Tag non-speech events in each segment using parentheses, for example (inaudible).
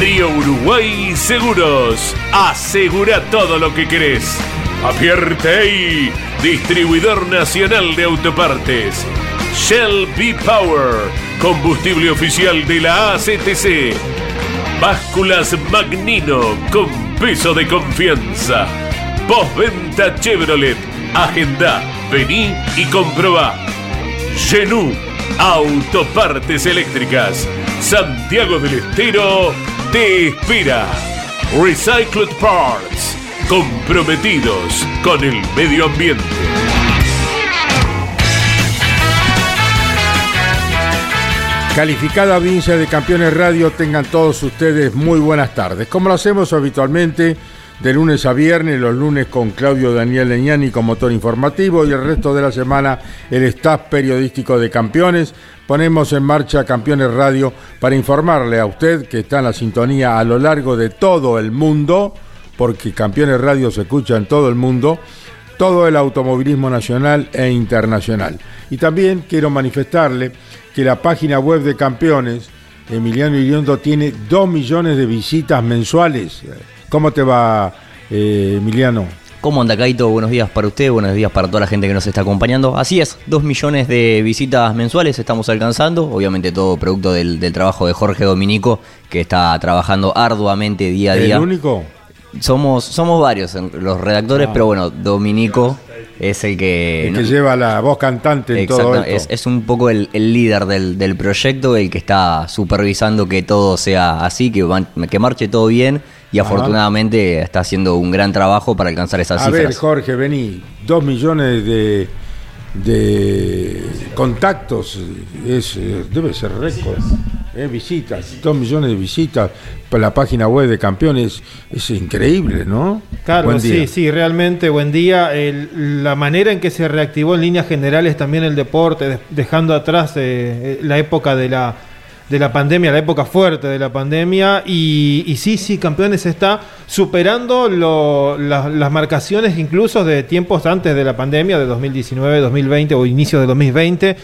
Río Uruguay Seguros. Asegura todo lo que querés. Apierte distribuidor nacional de autopartes. Shell B Power, combustible oficial de la ACTC. Básculas Magnino con peso de confianza. Postventa Chevrolet. Agenda, vení y comprobá. Genú, autopartes eléctricas. Santiago del Estero te espera. Recycled Parts, comprometidos con el medio ambiente. Calificada audiencia de Campeones Radio, tengan todos ustedes muy buenas tardes. Como lo hacemos habitualmente, de lunes a viernes, los lunes con Claudio Daniel Leñani con motor informativo y el resto de la semana el staff periodístico de Campeones. Ponemos en marcha Campeones Radio para informarle a usted que está en la sintonía a lo largo de todo el mundo, porque Campeones Radio se escucha en todo el mundo, todo el automovilismo nacional e internacional. Y también quiero manifestarle que la página web de Campeones, Emiliano Iriondo, tiene 2 millones de visitas mensuales. ¿Cómo te va, eh, Emiliano? ¿Cómo anda, Caito? Buenos días para usted, buenos días para toda la gente que nos está acompañando. Así es, 2 millones de visitas mensuales estamos alcanzando, obviamente todo producto del, del trabajo de Jorge Dominico, que está trabajando arduamente día a día. ¿El único? Somos, somos varios los redactores, Ah. pero bueno, Dominico es el que... El que lleva la voz cantante en todo Exacto, esto. es, es un poco el, el líder del, del proyecto, el que está supervisando que todo sea así, que, van- que marche todo bien y Ajá. afortunadamente está haciendo un gran trabajo para alcanzar esas A cifras. ver, Jorge, vení. Dos millones de, de contactos. Es, eh, debe ser récord. Eh, visitas. Dos millones de visitas para la página web de campeones. Es increíble, ¿no? Claro, Buen día. sí, sí, realmente buen día. El- la manera en que se reactivó en líneas generales también el deporte, de- dejando atrás eh, la época de la, de la pandemia, la época fuerte de la pandemia. Y, y sí, sí, Campeones está superando las marcaciones incluso de tiempos antes de la pandemia, de 2019, 2020 o inicio de 2020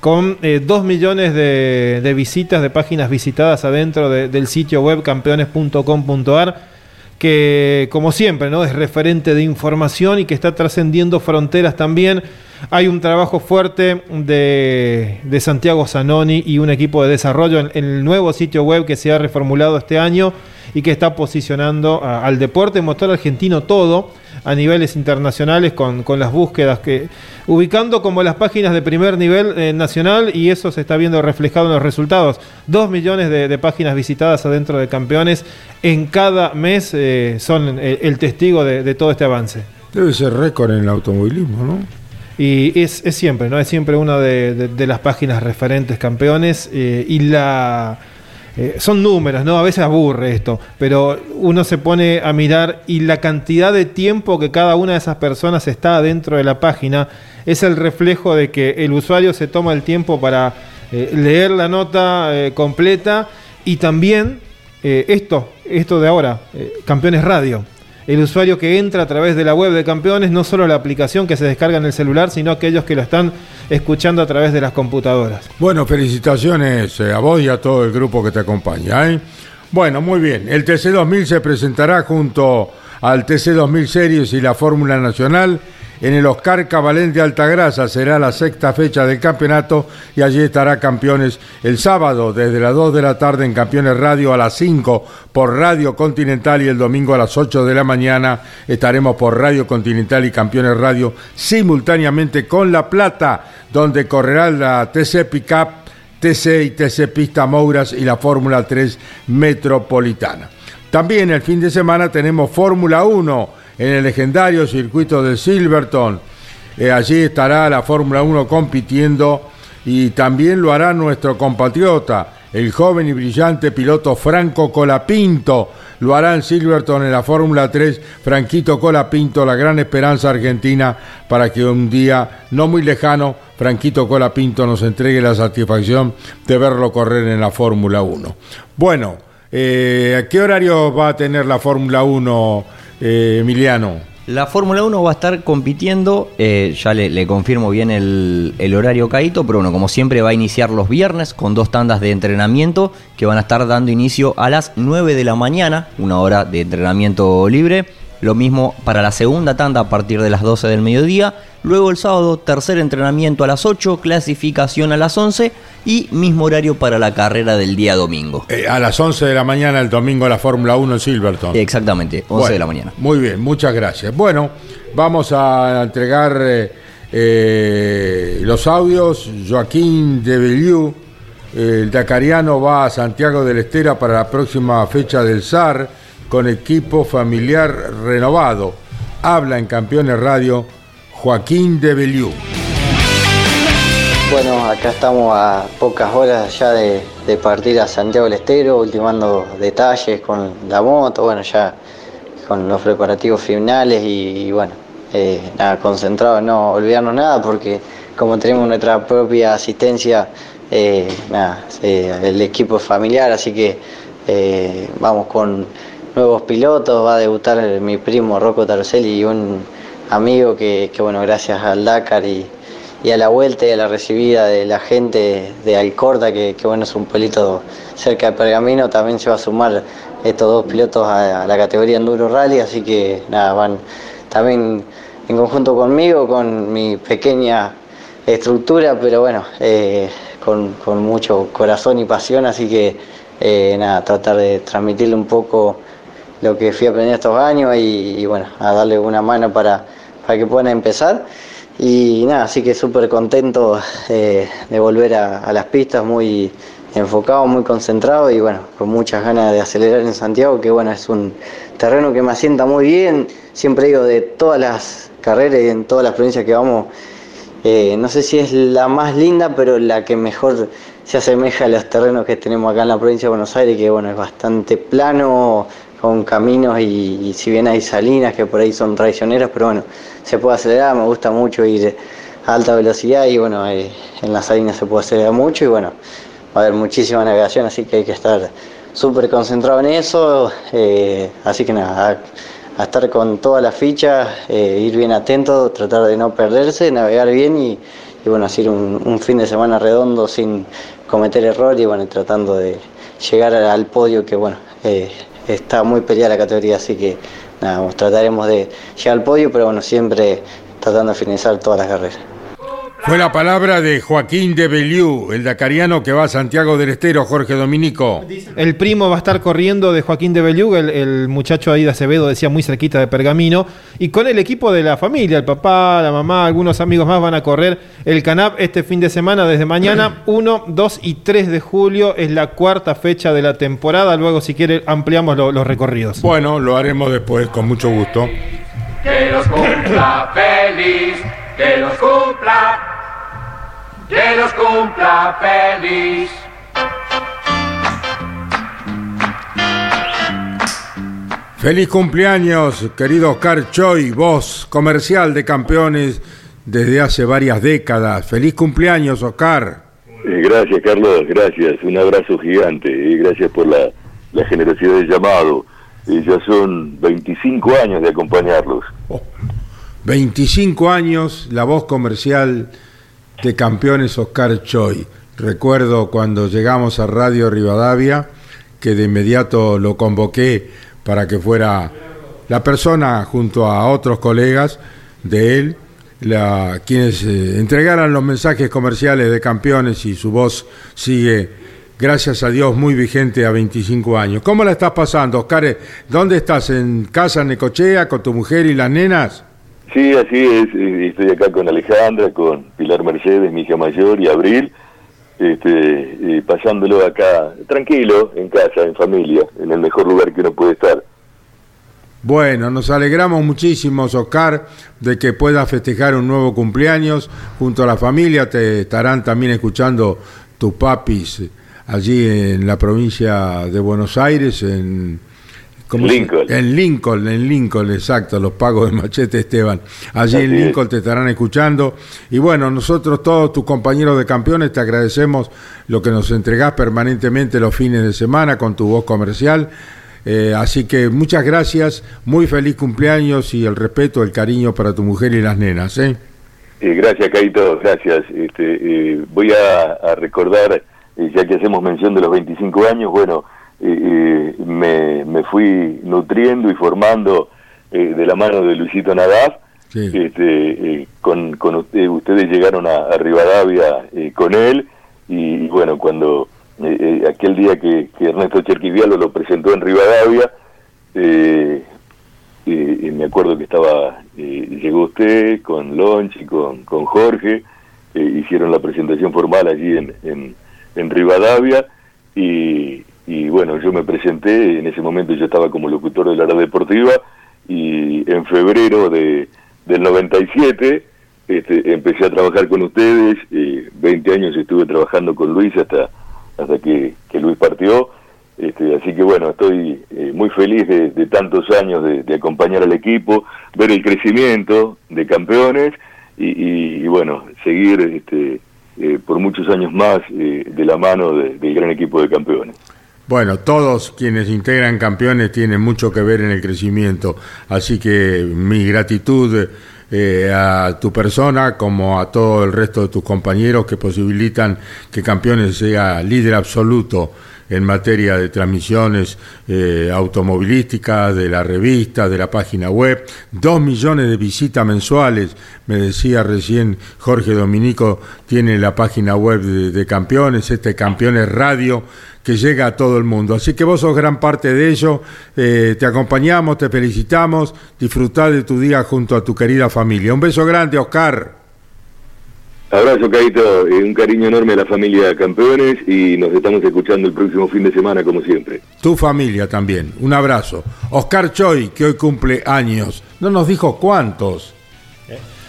con eh, 2 millones de, visitas, de páginas visitadas adentro de- del sitio web campeones.com.ar, que como siempre ¿no? es referente de información y que está trascendiendo fronteras también. Hay un trabajo fuerte de, de Santiago Zanoni y un equipo de desarrollo en, en el nuevo sitio web que se ha reformulado este año y que está posicionando a- al deporte motor argentino todo a niveles internacionales con, con las búsquedas que ubicando como las páginas de primer nivel eh, nacional y eso se está viendo reflejado en los resultados. Dos millones de, de páginas visitadas adentro de campeones en cada mes eh, son el, el testigo de, de todo este avance. Debe ser récord en el automovilismo, ¿no? Y es, es siempre, ¿no? Es siempre una de, de- de las páginas referentes campeones eh, y la... eh, son números, ¿no? A veces aburre esto, pero uno se pone a mirar y la cantidad de tiempo que cada una de esas personas está dentro de la página es el reflejo de que el usuario se toma el tiempo para eh, leer la nota eh, completa y también esto, esto de ahora, Campeones Radio. El usuario que entra a través de la web de Campeones, no solo la aplicación que se descarga en el celular, sino aquellos que lo están escuchando a través de las computadoras. Bueno, felicitaciones eh, a vos y a todo el grupo que te acompaña. ¿eh? Bueno, muy bien. El TC2000 se presentará junto al TC2000 Series y la Fórmula Nacional en el Oscar Cabalén de Altagrasa. Será la sexta fecha del campeonato y allí estará Campeones el sábado desde las 2 de la tarde en Campeones Radio a las 5 por Radio Continental y el domingo a las 8 de la mañana estaremos por Radio Continental y Campeones Radio simultáneamente con La Plata, donde correrá la TC Pickup TC y TC Pista Mouras y la Fórmula 3 Metropolitana. También el fin de semana tenemos Fórmula 1 en el legendario circuito de Silverton. Eh, allí estará la Fórmula 1 compitiendo y también lo hará nuestro compatriota, el joven y brillante piloto Franco Colapinto. Lo hará en Silverton en la Fórmula 3. Franquito Colapinto, la gran esperanza argentina para que un día no muy lejano Franquito Colapinto nos entregue la satisfacción de verlo correr en la Fórmula 1. Bueno, eh, ¿a qué horario va a tener la Fórmula 1, eh, Emiliano? La Fórmula 1 va a estar compitiendo, eh, ya le, confirmo bien el, horario caído, pero bueno, como siempre va a iniciar los viernes con dos tandas de entrenamiento que van a estar dando inicio a las 9 de la mañana, una hora de entrenamiento libre. Lo mismo para la segunda tanda a partir de las 12 del mediodía. Luego el sábado, tercer entrenamiento a las 8, clasificación a las 11 y mismo horario para la carrera del día domingo. Eh, a las 11 de la mañana el domingo la Fórmula 1 en Silverton. Exactamente, 11 de la mañana. Muy bien, muchas gracias. Bueno, vamos a entregar eh, eh, los audios. Joaquín de Belliu, el dacariano, va a Santiago del Estera para la próxima fecha del SAR con equipo familiar renovado. Habla en Campeones Radio Joaquín de Beliú. Bueno, acá estamos a pocas horas ya de, partir a Santiago del Estero, ultimando detalles con la moto, bueno, ya con los preparativos finales y, bueno, eh, nada, concentrado, no olvidarnos nada porque como tenemos nuestra propia asistencia, eh, nada, eh, el equipo es familiar, así que vamos con nuevos pilotos, va a debutar mi primo Rocco Tarcelli y un amigo que, bueno, gracias al Dakar y, a la vuelta y a la recibida de la gente de Alcorta, que, bueno, es un pueblito cerca de Pergamino, también se va a sumar estos dos pilotos a, la categoría Enduro Rally, así que nada, van también en conjunto conmigo, con mi pequeña estructura, pero bueno, eh, con, mucho corazón y pasión, así que eh, nada, tratar de transmitirle un poco lo que fui aprendiendo estos años y, bueno, a darle una mano para, para que puedan empezar. Y nada, así que súper contento eh, de volver a, las pistas, muy enfocado, muy concentrado y bueno, con muchas ganas de acelerar en Santiago, que bueno, es un terreno que me asienta muy bien. Siempre digo, de todas las carreras y en todas las provincias que vamos, eh, no sé si es la más linda, pero la que mejor se asemeja a los terrenos que tenemos acá en la provincia de Buenos Aires, que bueno, es bastante plano, con caminos y, si bien hay salinas que por ahí son traicioneras, pero bueno, se puede acelerar, me gusta mucho ir a alta velocidad y bueno, eh, en las salinas se puede acelerar mucho y bueno, va a haber muchísima navegación, así que hay que estar súper concentrado en eso, eh, así que nada, a, estar con todas las fichas, eh, ir bien atento, tratar de no perderse, navegar bien y, bueno, hacer un, un, fin de semana redondo sin cometer errores y bueno, tratando de llegar al podio que bueno, está muy peleada la categoría, así que nada, trataremos de llegar al podio, pero bueno, siempre tratando de finalizar todas las carreras. Fue la palabra de Joaquín de Beliú, el dacariano que va a Santiago del Estero, Jorge Dominico. El primo va a estar corriendo de Joaquín de Beliú, el, muchacho ahí de Acevedo decía muy cerquita de Pergamino, y con el equipo de la familia, el papá, la mamá, algunos amigos más van a correr el Canap este fin de semana desde mañana, (clears throat) 1, 2 y 3 de julio, es la cuarta fecha de la temporada, luego si quiere ampliamos los recorridos. Bueno, lo haremos después, con mucho gusto. Que los cumpla feliz que los cumpla, que los cumpla feliz. Feliz cumpleaños, querido Oscar Choi, voz comercial de campeones desde hace varias décadas. Feliz cumpleaños, Oscar. Eh, gracias, Carlos, gracias. Un abrazo gigante y gracias por la, generosidad del llamado. ya son 25 años de acompañarlos. Oh. 25 años, la voz comercial de campeones Oscar Choi. Recuerdo cuando llegamos a Radio Rivadavia que de inmediato lo convoqué para que fuera la persona junto a otros colegas de él, la, quienes eh, entregaran los mensajes comerciales de campeones y su voz sigue, gracias a Dios, muy vigente a 25 años. ¿Cómo la estás pasando, Oscar? ¿Dónde estás? ¿En casa, en Necochea, con tu mujer y las nenas? Sí, así es. Estoy acá con Alejandra, con Pilar Mercedes, mi hija mayor, y Abril, este, pasándolo acá tranquilo, en casa, en familia, en el mejor lugar que uno puede estar. Bueno, nos alegramos muchísimo, Oscar, de que puedas festejar un nuevo cumpleaños junto a la familia. Te estarán también escuchando tus papis allí en la provincia de Buenos Aires, en ¿cómo se- Lincoln. En Lincoln, en Lincoln, exacto, los pagos de Machete Esteban. Allí en Así es. Lincoln te estarán escuchando. Y bueno, nosotros todos tus compañeros de campeones te agradecemos lo que nos entregás permanentemente los fines de semana con tu voz comercial. Eh, así que muchas gracias, muy feliz cumpleaños y el respeto, el cariño para tu mujer y las nenas. ¿eh? Eh, gracias, Caito, gracias. Este, eh, voy a, a recordar, eh, ya que hacemos mención de los 25 años, bueno, eh, eh, me, me fui nutriendo y formando eh, de la mano de Luisito Nadaf. Sí. Este, eh, con, con usted- ustedes llegaron a, a Rivadavia eh, con él y, bueno, cuando eh, eh, aquel día que, que Ernesto Cherquivialo lo presentó en Rivadavia, eh, eh, y me acuerdo que estaba, eh, llegó usted con Lonchi, con, con Jorge, eh, hicieron la presentación formal allí en, en, en Rivadavia y, y bueno, yo me presenté, en ese momento yo estaba como locutor de la red deportiva y en febrero de, del 97 este, empecé a trabajar con ustedes, eh, 20 años estuve trabajando con Luis hasta, hasta que, Luis partió. Este, así que bueno, estoy eh, muy feliz de, de tantos años de, de acompañar al equipo, ver el crecimiento de campeones y, y- bueno, seguir este, eh, por muchos años más eh, de la mano de- del gran equipo de campeones. Bueno, todos quienes integran campeones tienen mucho que ver en el crecimiento, así que mi gratitud eh, a tu persona como a todo el resto de tus compañeros que posibilitan que campeones sea líder absoluto en materia de transmisiones eh, automovilísticas, de la revista, de la página web, dos millones de visitas mensuales, me decía recién Jorge Dominico, tiene la página web de, campeones, este Campeones Radio, que llega a todo el mundo. Así que vos sos gran parte de ello, eh, te acompañamos, te felicitamos, disfrutá de tu día junto a tu querida familia. Un beso grande, Oscar. Abrazo, Caito, eh, un cariño enorme a la familia Campeones y nos estamos escuchando el próximo fin de semana, como siempre. Tu familia también. Un abrazo. Oscar Choi, que hoy cumple años. No nos dijo cuántos.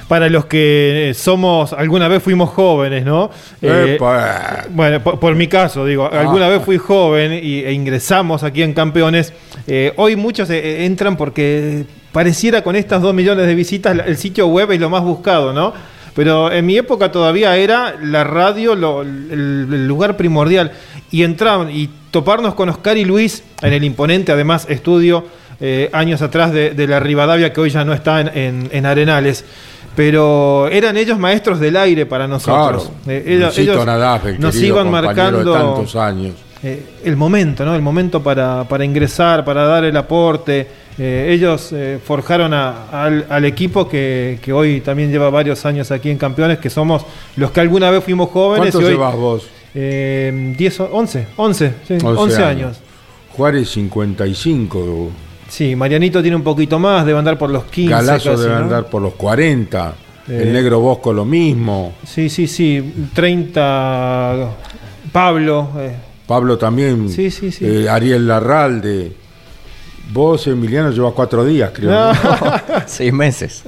Para los que eh, somos, alguna vez fuimos jóvenes, ¿no? Eh, bueno, por, por mi caso, digo, alguna Ah. vez fui joven y, e ingresamos aquí en Campeones. Eh, hoy muchos eh, entran porque pareciera con estas dos millones de visitas el sitio web es lo más buscado, ¿no? Pero en mi época todavía era la radio lo- el, el lugar primordial. Y entraban y toparnos con Oscar y Luis en el imponente, además, estudio eh, años atrás de, de la Rivadavia, que hoy ya no está en, en- en Arenales. Pero eran ellos maestros del aire para nosotros. Claro. Eh, ellos- nos iban marcando de tantos años. eh, el momento, ¿no? El momento para, para ingresar, para dar el aporte. Eh, ellos eh, forjaron a- al, al equipo que, que hoy también lleva varios años aquí en Campeones, que somos los que alguna vez fuimos jóvenes ¿Cuánto y hoy... llevas vos? Eh, 10, o- 11, 11, sí, 11, 11 años. Juárez 55. Sí, Marianito tiene un poquito más, debe andar por los 15. Galazo casi, debe ¿no? andar por los 40. Eh. El negro Bosco lo mismo. Sí, sí, sí, 30. Pablo. eh, Pablo también. Sí, sí, sí. Eh, Ariel Larralde. Vos, Emiliano, llevas cuatro días, creo. No. ¿no? (laughs) (laughs) Seis meses.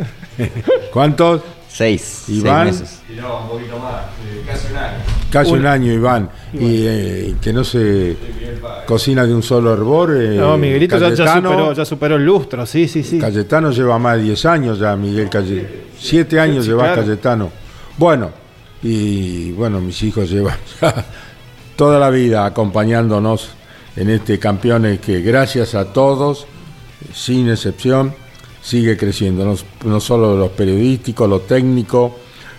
¿Cuántos? Seis. Iván. Seis meses. Casi un, Un- año, Iván. Y eh, que no se cocina de un solo hervor. eh, no, Miguelito ya, superó, ya superó el lustro, sí, sí, sí. Cayetano lleva más de 10 años ya, Miguel Cayetano. Siete años Sí, lleva claro. Cayetano. Bueno, y bueno, mis hijos llevan (laughs) ya toda la vida acompañándonos en este campeones que gracias a todos, sin excepción, sigue creciendo. No, no solo lo periodístico, lo técnico,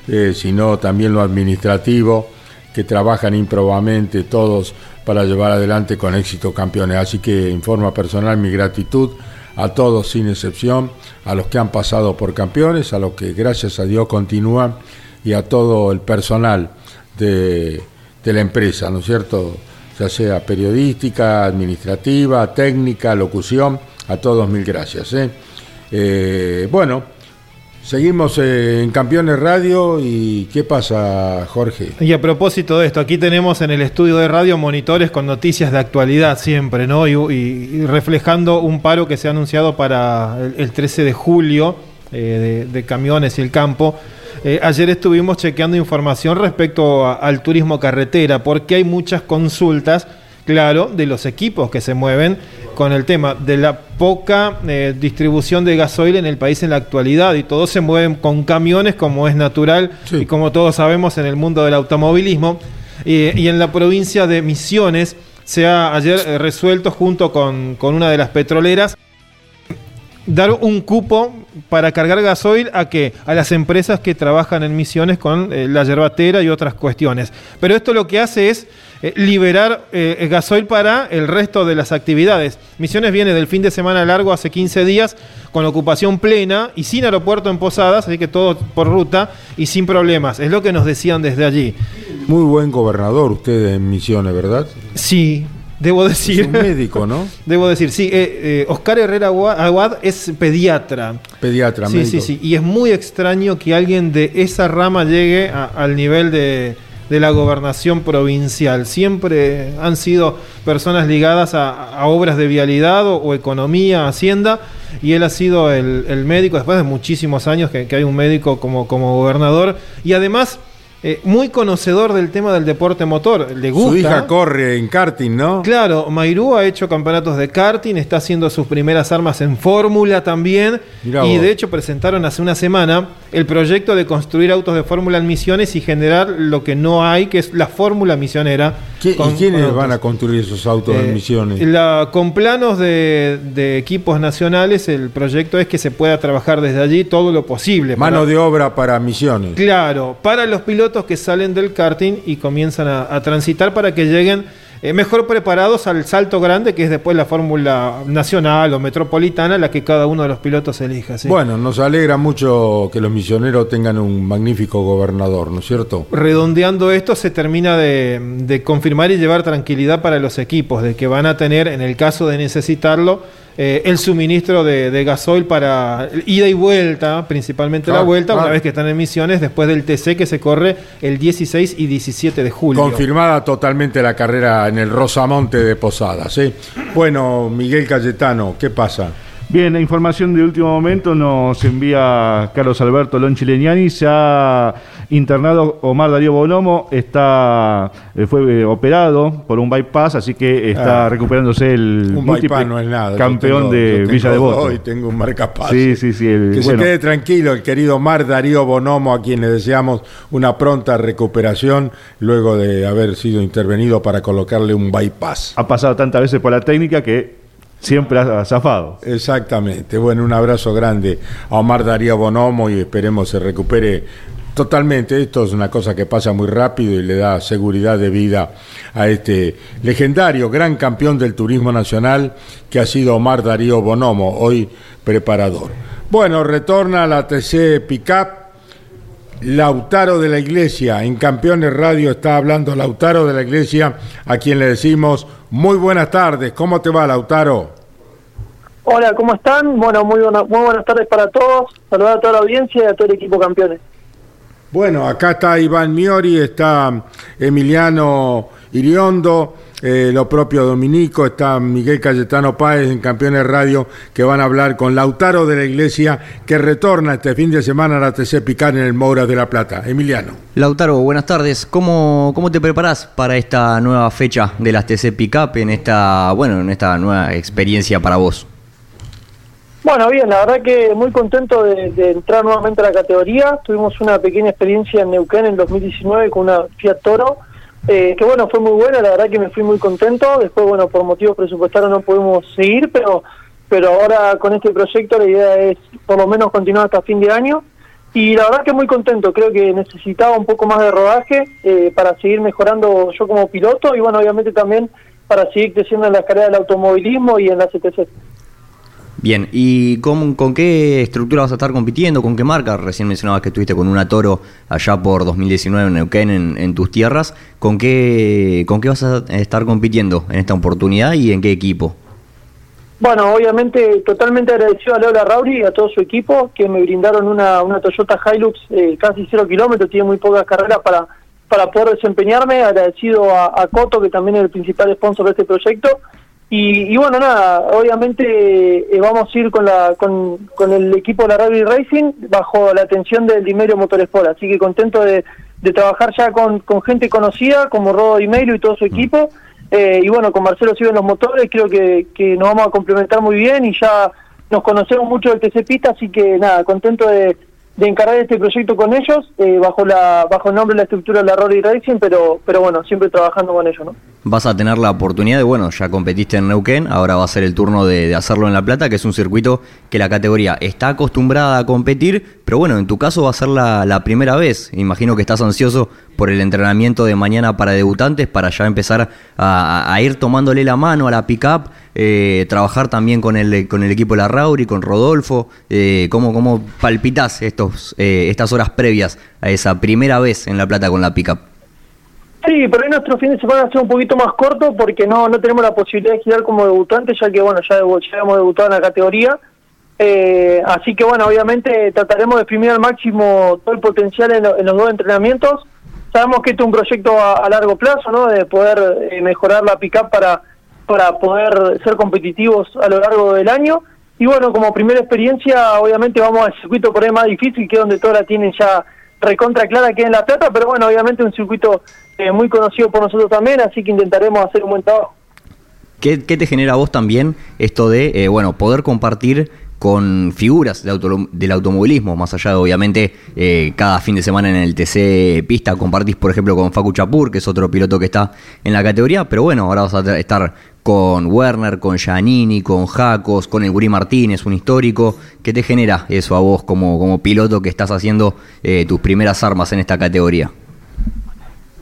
eh, sino también lo administrativo, que trabajan improbamente todos para llevar adelante con éxito campeones. Así que en forma personal mi gratitud a todos sin excepción, a los que han pasado por campeones, a los que gracias a Dios continúan y a todo el personal de, de la empresa, ¿no es cierto? Ya sea periodística, administrativa, técnica, locución, a todos mil gracias. ¿eh? Eh, bueno, seguimos eh, en Campeones Radio y ¿qué pasa, Jorge? Y a propósito de esto, aquí tenemos en el estudio de radio monitores con noticias de actualidad siempre, ¿no? Y, reflejando un paro que se ha anunciado para el, el 13 de julio eh, de camiones y el campo. Eh, ayer estuvimos chequeando información respecto a- al turismo carretera, porque hay muchas consultas, claro, de los equipos que se mueven con el tema de la poca eh, distribución de gasoil en el país en la actualidad y todos se mueven con camiones como es natural Sí. y como todos sabemos en el mundo del automovilismo. Eh, y en la provincia de Misiones se ha ayer eh, resuelto junto con, con una de las petroleras dar un cupo para cargar gasoil a que a las empresas que trabajan en misiones con eh, la yerbatera y otras cuestiones. Pero esto lo que hace es eh, liberar eh, gasoil para el resto de las actividades. Misiones viene del fin de semana largo hace 15 días con ocupación plena y sin aeropuerto en Posadas, así que todo por ruta y sin problemas. Es lo que nos decían desde allí. Muy buen gobernador usted en Misiones, ¿verdad? Sí, debo Es decir. un médico, ¿no? (laughs) Debo decir, sí, eh, eh, Oscar Herrera Agua- Aguad es pediatra. Pediatra, Sí, médico. sí, sí. Y es muy extraño que alguien de esa rama llegue a- al nivel de, de la gobernación provincial. Siempre han sido personas ligadas a, a obras de vialidad o, o economía, hacienda, y él ha sido el, el médico, después de muchísimos años que, que hay un médico como, como gobernador, y además eh, muy conocedor del tema del deporte motor. Le gusta. Su hija corre en karting, ¿no? Claro, Mairú ha hecho campeonatos de karting, está haciendo sus primeras armas en fórmula también. Mirá y vos. de hecho presentaron hace una semana el proyecto de construir autos de fórmula en misiones y generar lo que no hay, que es la fórmula misionera. ¿Qui- con- ¿Y quiénes van a construir esos autos Eh, en Misiones? la- con planos de, de equipos nacionales, el proyecto es que se pueda trabajar desde allí todo lo posible. Mano para- de obra para Misiones. Claro, para los pilotos que salen del karting y comienzan a, a transitar para que lleguen eh, mejor preparados al salto grande, que es después la fórmula nacional o metropolitana, la que cada uno de los pilotos elija. ¿sí? Bueno, nos alegra mucho que los misioneros tengan un magnífico gobernador, ¿no es cierto? Redondeando esto, se termina de, de confirmar y llevar tranquilidad para los equipos, de que van a tener, en el caso de necesitarlo, eh, el suministro de, de gasoil para ida y vuelta, principalmente la Claro, vuelta, una claro. vez que están en misiones, después del TC que se corre el 16 y 17 de julio. Confirmada totalmente la carrera en el Rosamonte de Posadas. ¿sí? Bueno, Miguel Cayetano, ¿qué pasa? Bien, la información de último momento nos envía Carlos Alberto Lonchi Legnani. Internado Omar Darío Bonomo, está, eh, fue eh, operado por un bypass, así que está Ah. recuperándose el Un múltiple bypass no es nada. yo campeón tengo- de Villa dos Devoto. Y tengo un marcapaz. Sí, sí, sí. el- Que bueno, se quede tranquilo el querido Mar Darío Bonomo, a quien le deseamos una pronta recuperación luego de haber sido intervenido para colocarle un bypass. ha pasado tantas veces por la técnica que siempre ha zafado. Exactamente. Bueno, un abrazo grande a Omar Darío Bonomo y esperemos se recupere totalmente. Esto es una cosa que pasa muy rápido y le da seguridad de vida a este legendario gran campeón del turismo nacional que ha sido Omar Darío Bonomo, hoy preparador. Bueno, retorna a la TC Pickup. Lautaro de la Iglesia, en Campeones Radio está hablando Lautaro de la Iglesia, a quien le decimos muy buenas tardes. ¿Cómo te va, Lautaro? Hola, ¿cómo están? Bueno, muy, buena- muy buenas tardes para todos. Saludar a toda la audiencia y a todo el equipo campeones. Bueno, acá está Iván Miori, está Emiliano Iriondo, eh, lo propio Dominico, está Miguel Cayetano Páez en Campeones Radio, que van a hablar con Lautaro de la Iglesia, que retorna este fin de semana a la TC Picar en el Moura de la Plata. Emiliano. Lautaro, buenas tardes. ¿Cómo, cómo te preparás para esta nueva fecha de las TC Pickup en esta, bueno, en esta nueva experiencia para vos? Bueno, bien, la verdad que muy contento de, entrar nuevamente a la categoría. Tuvimos una pequeña experiencia en Neuquén en 2019 con una Fiat Toro, eh, que bueno, fue muy buena, la verdad que me fui muy contento. Después, bueno, por motivos presupuestarios no pudimos seguir, pero, pero ahora con este proyecto la idea es por lo menos continuar hasta fin de año. Y la verdad que muy contento, creo que necesitaba un poco más de rodaje eh, para seguir mejorando yo como piloto y bueno, obviamente también para seguir creciendo en la carrera del automovilismo y en la CTC. Bien, ¿y con, qué estructura vas a estar compitiendo? ¿Con qué marca? Recién mencionabas que estuviste con una Toro allá por 2019 en Neuquén, en, tus tierras. ¿Con qué, ¿Con qué vas a estar compitiendo en esta oportunidad y en qué equipo? Bueno, obviamente totalmente agradecido a Lola Rauri y a todo su equipo que me brindaron una, una Toyota Hilux eh, casi cero kilómetros, tiene muy pocas carreras para, para poder desempeñarme. Agradecido a Coto, que también es el principal sponsor de este proyecto. Y, y bueno, nada, obviamente eh, vamos a ir con, la, con, con el equipo de la Rally Racing bajo la atención del Dimerio Motorsport, así que contento de, de trabajar ya con, con gente conocida como Rodo Dimerio y todo su equipo. Eh, y bueno, con Marcelo Sigo en los motores, creo que, que nos vamos a complementar muy bien y ya nos conocemos mucho del TC Pista, así que nada, contento de, de encargar este proyecto con ellos, eh, bajo la bajo el nombre y la estructura de la Rory Racing, pero, pero bueno, siempre trabajando con ellos, ¿no? Vas a tener la oportunidad de, bueno, ya competiste en Neuquén, ahora va a ser el turno de, de hacerlo en La Plata, que es un circuito que la categoría está acostumbrada a competir, pero bueno, en tu caso va a ser la, la primera vez. Imagino que estás ansioso por el entrenamiento de mañana para debutantes, para ya empezar a, a ir tomándole la mano a la pick-up, eh, trabajar también con el, con el equipo de la Rauri, con Rodolfo. Eh, ¿cómo, ¿Cómo palpitas estos, eh, estas horas previas a esa primera vez en La Plata con la pick-up? Sí, pero ahí nuestro fin de semana va a ser un poquito más corto porque no no tenemos la posibilidad de girar como debutantes, ya que bueno, ya, ya hemos debutado en la categoría. Eh, así que bueno, obviamente trataremos de exprimir al máximo todo el potencial en, lo- en los dos entrenamientos. Sabemos que esto es un proyecto a, a largo plazo, ¿no? De poder eh, mejorar la pick-up para, para poder ser competitivos a lo largo del año. Y bueno, como primera experiencia, obviamente vamos al circuito por ahí más difícil, que es donde todos la tienen ya recontra clara que en La Plata, pero bueno, obviamente un circuito eh, muy conocido por nosotros también, así que intentaremos hacer un buen trabajo. ¿Qué, te genera a vos también esto de, eh, bueno, poder compartir con figuras del automovilismo, más allá de obviamente eh, cada fin de semana en el TC Pista compartís por ejemplo con Facu Chapur, que es otro piloto que está en la categoría, pero bueno, ahora vas a estar con Werner, con Giannini, con Jacos, con el Gurí Martínez, un histórico. ¿Qué te genera eso a vos como, como piloto que estás haciendo eh, tus primeras armas en esta categoría?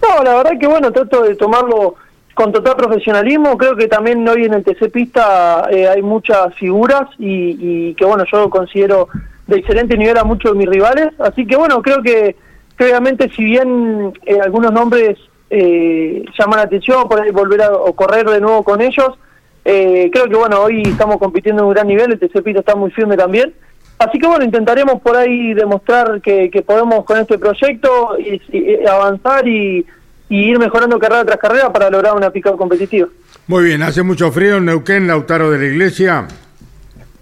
No, la verdad que bueno, trato de tomarlo con total profesionalismo. Creo que también hoy en el TC Pista eh, hay muchas figuras y, y que bueno, yo considero de excelente nivel a muchos de mis rivales. Así que bueno, creo que, que si bien eh, algunos nombres eh, llaman la atención, por ahí volver a o correr de nuevo con ellos, eh, creo que bueno, hoy estamos compitiendo en un gran nivel, el TC Pista está muy firme también. Así que bueno, intentaremos por ahí demostrar que, que podemos con este proyecto y, y avanzar y, y ir mejorando carrera tras carrera para lograr una pick competitiva. Muy bien, hace mucho frío en Neuquén, Lautaro de la Iglesia.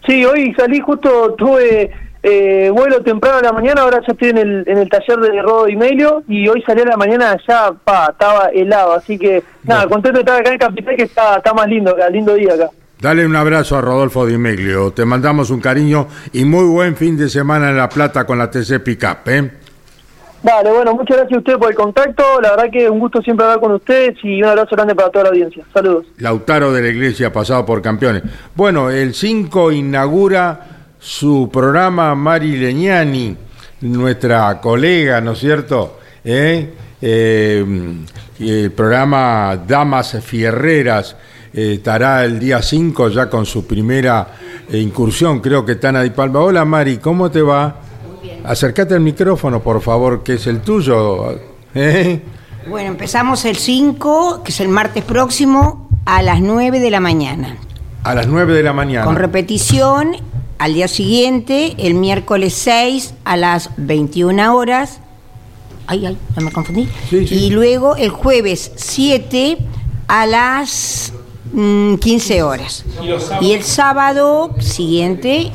Sí, hoy salí justo, tuve eh, vuelo temprano a la mañana, ahora ya estoy en el, en el taller de Rodo y Melio y hoy salí a la mañana ya, pa, estaba helado, así que nada, contento de estar acá en Capital que está, está más lindo acá, lindo día acá. Dale un abrazo a Rodolfo Di Meglio. Te mandamos un cariño y muy buen fin de semana en La Plata con la TC Pickup, ¿eh? Vale, bueno, muchas gracias a ustedes por el contacto, la verdad que un gusto siempre hablar con ustedes y un abrazo grande para toda la audiencia. Saludos. Lautaro de la Iglesia, pasado por campeones. Bueno, el 5 inaugura su programa Mari Leñani, nuestra colega, ¿no es cierto? ¿Eh? Eh, el programa Damas Fierreras eh, estará el día 5 ya con su primera incursión, creo que Tana Di Palma. Hola Mari, ¿cómo te va? Acércate al micrófono, por favor, que es el tuyo. Bueno, empezamos el 5, que es el martes próximo, a las 9 de la mañana. A las 9 de la mañana. Con repetición al día siguiente, el miércoles 6 a las 21 horas. Ay, ay, no me confundí. Y luego el jueves 7 a las mm, 15 horas. Y el sábado siguiente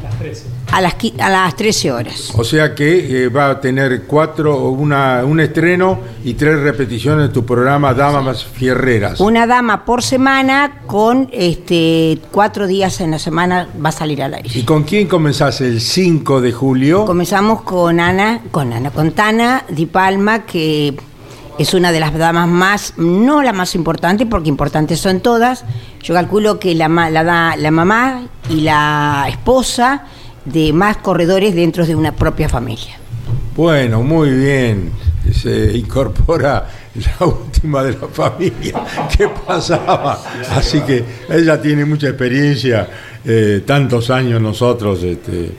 a las, a las 13 horas. O sea que eh, va a tener cuatro, una, un estreno y tres repeticiones de tu programa Damas Fierreras. Una dama por semana con este cuatro días en la semana va a salir al aire. ¿Y con quién comenzás el 5 de julio? Comenzamos con Ana, con Ana, con Tana Di Palma, que es una de las damas más, no la más importante, porque importantes son todas. Yo calculo que la, la, la mamá y la esposa de más corredores dentro de una propia familia. Bueno, muy bien. Se incorpora la última de la familia. ¿Qué pasaba? Así que ella tiene mucha experiencia, eh, tantos años nosotros, este,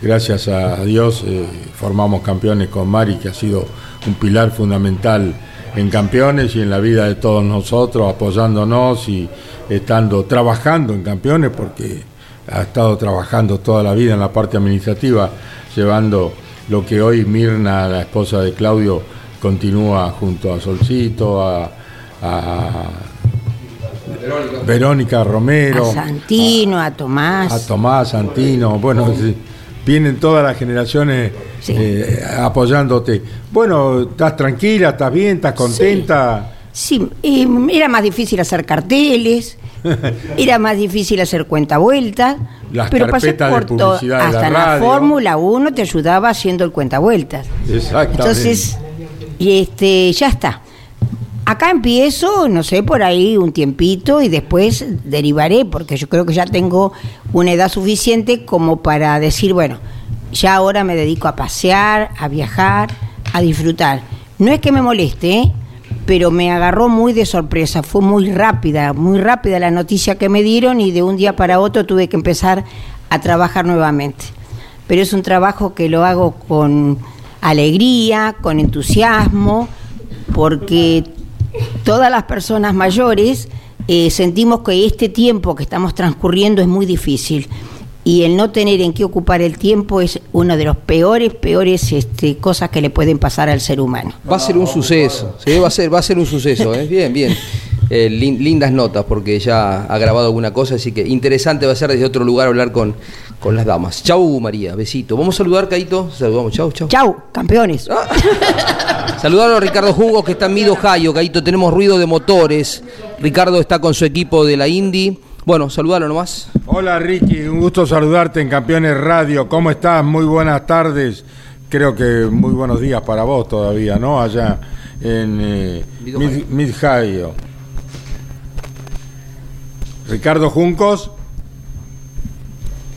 gracias a Dios, eh, formamos campeones con Mari, que ha sido un pilar fundamental en campeones y en la vida de todos nosotros, apoyándonos y estando trabajando en campeones, porque ha estado trabajando toda la vida en la parte administrativa, llevando lo que hoy Mirna, la esposa de Claudio, continúa junto a Solcito, a, a Verónica Romero. A Santino, a Tomás. A Tomás, Santino. Bueno, sí, vienen todas las generaciones eh, apoyándote. Bueno, ¿estás tranquila? ¿Estás bien? ¿Estás contenta? Sí, eh, era más difícil hacer carteles, (laughs) era más difícil hacer cuenta vuelta, Las pero pasé por todo. la Hasta la. Fórmula 1 te ayudaba haciendo el cuenta vueltas. Entonces, y este, ya está. Acá empiezo, no sé, por ahí un tiempito y después derivaré, porque yo creo que ya tengo una edad suficiente como para decir, bueno, ya ahora me dedico a pasear, a viajar, a disfrutar. No es que me moleste, ¿eh? Pero me agarró muy de sorpresa, fue muy rápida, muy rápida la noticia que me dieron y de un día para otro tuve que empezar a trabajar nuevamente. Pero es un trabajo que lo hago con alegría, con entusiasmo, porque todas las personas mayores eh, sentimos que este tiempo que estamos transcurriendo es muy difícil y el no tener en qué ocupar el tiempo es una de los peores, peores este, cosas que le pueden pasar al ser humano. Va a ser un suceso, ¿sí? va, a ser, va a ser un suceso, ¿eh? bien, bien. Eh, lin- lindas notas porque ya ha grabado alguna cosa, así que interesante va a ser desde otro lugar hablar con, con las damas. Chau María, besito. Vamos a saludar, Caito. Saludamos, chau, chau. Chau, campeones. Saludar a Ricardo Jugos que está en Mido Ohio, Caito. Tenemos ruido de motores. Ricardo está con su equipo de la Indy. Bueno, saludalo nomás. Hola Ricky, un gusto saludarte en Campeones Radio. ¿Cómo estás? Muy buenas tardes. Creo que muy buenos días para vos todavía, ¿no? Allá en eh, Mid-. Ricardo Juncos.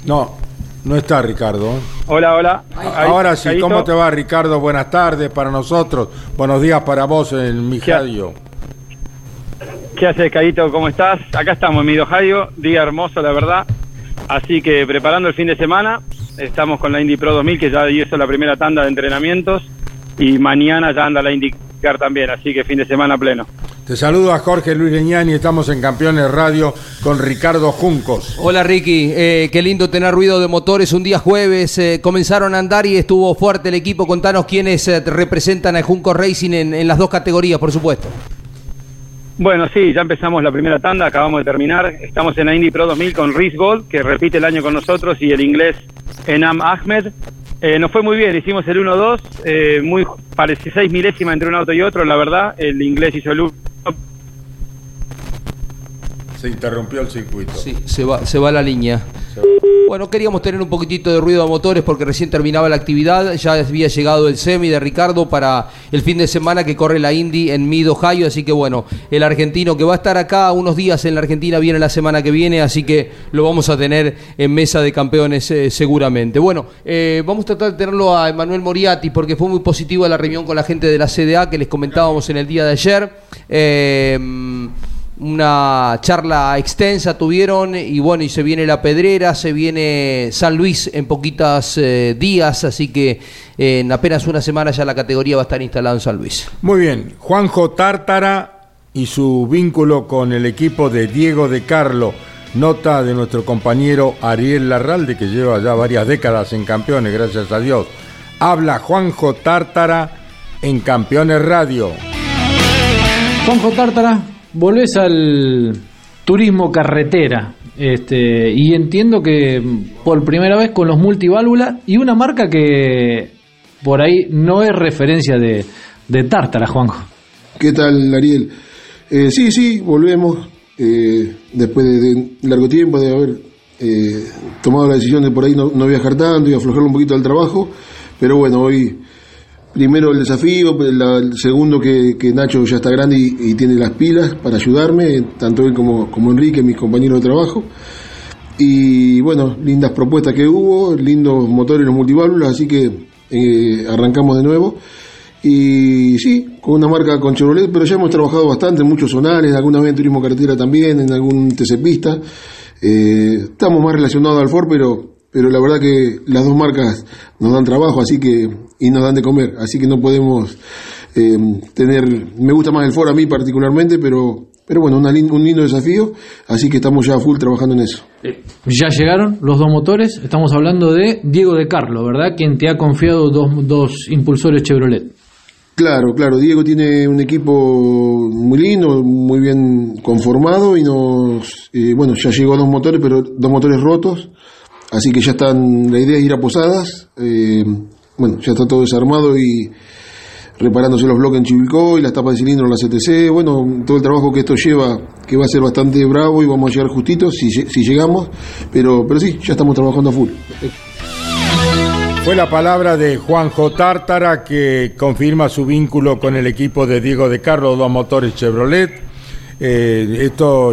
No, no está Ricardo. Hola, hola. Ahí, Ahora sí. ¿cómo te va Ricardo? Buenas tardes para nosotros. Buenos días para vos en Mid-Ohio. ¿Qué haces, Caíto? ¿Cómo estás? Acá estamos en Mido Ohio, día hermoso, la verdad. Así que preparando el fin de semana, estamos con la Indy Pro 2000, que ya hizo la primera tanda de entrenamientos, y mañana ya anda la IndyCar también, así que fin de semana pleno. Te saludo a Jorge Luis Leñani, estamos en Campeones Radio con Ricardo Juncos. Hola Ricky, eh, qué lindo tener ruido de motores un día jueves. eh, comenzaron a andar y estuvo fuerte el equipo. Contanos quiénes eh, representan a Junco Racing en, en las dos categorías, por supuesto. Bueno, sí, ya empezamos la primera tanda, acabamos de terminar. Estamos en la Indy Pro 2000 con Rhys Gold, que repite el año con nosotros, y el inglés Enam Ahmed. Eh, nos fue muy bien, hicimos el 1-2, eh, muy parece seis milésimas entre un auto y otro, la verdad. El inglés hizo el 1. Se interrumpió el circuito. Sí, se va, se va la línea. Bueno, queríamos tener un poquitito de ruido de motores porque recién terminaba la actividad. Ya había llegado el semi de Ricardo para el fin de semana que corre la Indy en Mid Ohio. Así que bueno, el argentino que va a estar acá unos días en la Argentina viene la semana que viene. Así que lo vamos a tener en mesa de campeones eh, seguramente. Bueno, eh, vamos a tratar de tenerlo a Emanuel Moriati porque fue muy positiva la reunión con la gente de la CDA que les comentábamos en el día de ayer. Eh, una charla extensa tuvieron y bueno, y se viene la Pedrera, se viene San Luis en poquitas eh, días, así que eh, en apenas una semana ya la categoría va a estar instalada en San Luis. Muy bien, Juanjo Tártara y su vínculo con el equipo de Diego de Carlo. Nota de nuestro compañero Ariel Larralde, que lleva ya varias décadas en campeones, gracias a Dios. Habla Juanjo Tártara en Campeones Radio. Juanjo Tártara, volvés al turismo carretera. Este, y entiendo que por primera vez con los multiválvulas y una marca que por ahí no es referencia de, de Tártara, Juanjo. ¿Qué tal, Ariel? Eh, sí, sí, volvemos. eh, después de, largo tiempo de haber eh, tomado la decisión de por ahí no, no viajar tanto y aflojar un poquito del trabajo. Pero bueno, hoy primero el desafío, la- el segundo que, que Nacho ya está grande y, y tiene las pilas para ayudarme, tanto él como, como Enrique, mis compañeros de trabajo. Y bueno, lindas propuestas que hubo, lindos motores los multiválvulas, así que eh, arrancamos de nuevo. Y sí, con una marca con Chevrolet, pero ya hemos trabajado bastante en muchos zonales, alguna vez en turismo carretera también, en algún TC pista. Eh, estamos más relacionados al Ford, pero, pero la verdad que las dos marcas nos dan trabajo, así que, y nos dan de comer, así que no podemos eh, tener, me gusta más el Ford a mí particularmente, pero, pero bueno, una un lindo desafío, así que estamos ya full trabajando en eso. Ya llegaron los dos motores, estamos hablando de Diego de Carlo, ¿verdad? Quien te ha confiado dos, dos impulsores Chevrolet. Claro, claro. Diego tiene un equipo muy lindo, muy bien conformado y nos, eh, bueno, ya llegó a dos motores, pero dos motores rotos. Así que ya están, la idea es ir a Posadas. eh, bueno, ya está todo desarmado y reparándose los bloques en Chivilcó y las tapas de cilindro en la CTC. Bueno, todo el trabajo que esto lleva, que va a ser bastante bravo y vamos a llegar justitos si, si llegamos. Pero, pero sí, ya estamos trabajando a full. Fue la palabra de Juanjo Tártara que confirma su vínculo con el equipo de Diego de Carlos, dos motores Chevrolet. Eh, esto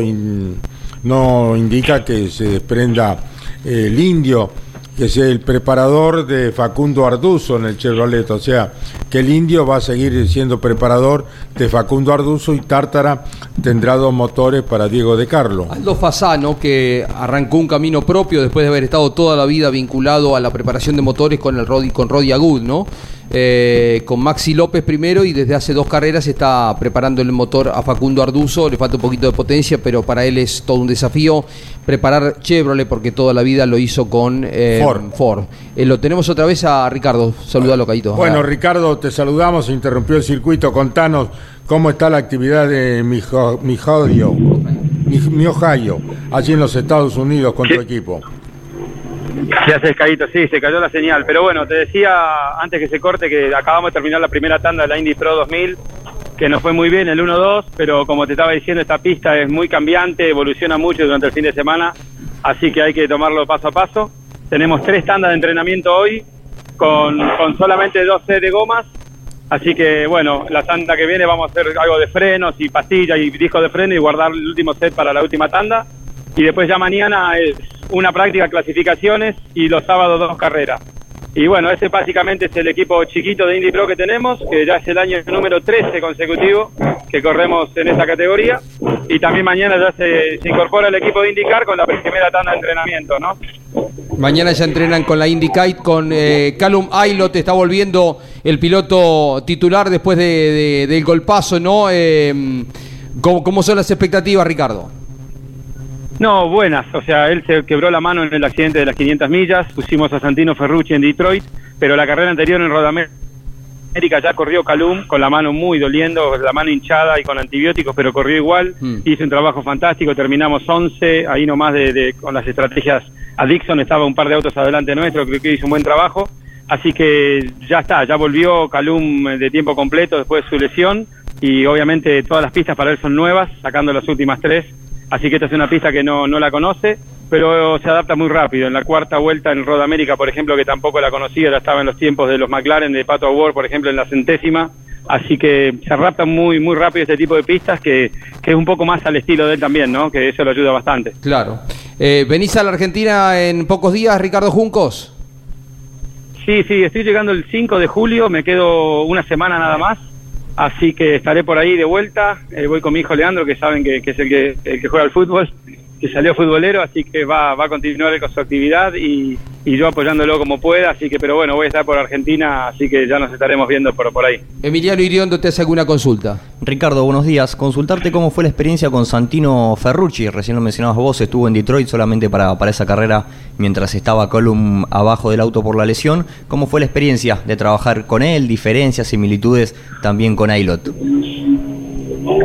no indica que se desprenda el indio, que sea el preparador de Facundo Arduzo en el Chevrolet. O sea, que el indio va a seguir siendo preparador de Facundo Arduzo y Tártara tendrá dos motores para Diego de Carlos. Aldo Fasano, que arrancó un camino propio después de haber estado toda la vida vinculado a la preparación de motores con el con Rodi Agud, ¿no? Eh, con Maxi López primero y desde hace dos carreras está preparando el motor a Facundo Arduzo, le falta un poquito de potencia, pero para él es todo un desafío preparar Chevrolet porque toda la vida lo hizo con eh, Ford. Eh, lo tenemos otra vez a Ricardo, saludalo, Caito. Bueno, Ricardo, te saludamos, se interrumpió el circuito. Contanos cómo está la actividad de Mijo- Mijodio, Mi, Mi Ohio, allí en los Estados Unidos con tu equipo. Se hace escadito, sí, se cayó la señal. Pero bueno, te decía antes que se corte que acabamos de terminar la primera tanda de la Indy Pro 2000, que nos fue muy bien el 1-2, pero como te estaba diciendo, esta pista es muy cambiante, evoluciona mucho durante el fin de semana, así que hay que tomarlo paso a paso. Tenemos tres tandas de entrenamiento hoy, con, con solamente dos sets de gomas, así que bueno, la tanda que viene vamos a hacer algo de frenos y pastillas y discos de freno y guardar el último set para la última tanda. Y después ya mañana es una práctica clasificaciones y los sábados dos carreras. Y bueno, ese básicamente es el equipo chiquito de Indy Pro que tenemos, que ya es el año número 13 consecutivo que corremos en esa categoría. Y también mañana ya se, incorpora el equipo de IndyCar con la primera tanda de entrenamiento, ¿no? Mañana ya entrenan con la IndyKite, con eh, Callum Aylot, está volviendo el piloto titular después de, de- del golpazo, ¿no? Eh, ¿cómo, cómo son las expectativas, Ricardo? No, buenas. O sea, él se quebró la mano en el accidente de las 500 millas. Pusimos a Santino Ferrucci en Detroit, pero la carrera anterior en Rodamérica ya corrió Calum con la mano muy doliendo, la mano hinchada y con antibióticos, pero corrió igual. Hizo un trabajo fantástico. Terminamos 11, ahí nomás de, de- con las estrategias. A Dixon estaba un par de autos adelante nuestro, creo que hizo un buen trabajo. Así que ya está, ya volvió Calum de tiempo completo después de su lesión. Y obviamente todas las pistas para él son nuevas, sacando las últimas tres. Así que esta es una pista que no, no la conoce, pero se adapta muy rápido. En la cuarta vuelta en Road América, por ejemplo, que tampoco la conocía, ya estaba en los tiempos de los McLaren, de Pato Award, por ejemplo, en la centésima. Así que se adapta muy, muy rápido este tipo de pistas, que, que es un poco más al estilo de él también, ¿no? Que eso lo ayuda bastante. Claro. Eh, ¿Venís a la Argentina en pocos días, Ricardo Juncos? Sí, sí, estoy llegando el 5 de julio, me quedo una semana nada más, así que estaré por ahí de vuelta. Eh, voy con mi hijo Leandro, que saben que, que es el que, el que juega al fútbol, que salió futbolero, así que va, va a continuar con su actividad y, y yo apoyándolo como pueda. Así que, pero bueno, voy a estar por Argentina, así que ya nos estaremos viendo por, por ahí. Emiliano Iriondo te hace alguna consulta. Ricardo, buenos días. Consultarte cómo fue la experiencia con Santino Ferrucci. Recién lo mencionabas vos, estuvo en Detroit solamente para, para esa carrera mientras estaba Column abajo del auto por la lesión. ¿Cómo fue la experiencia de trabajar con él? ¿Diferencias, similitudes también con Ailot?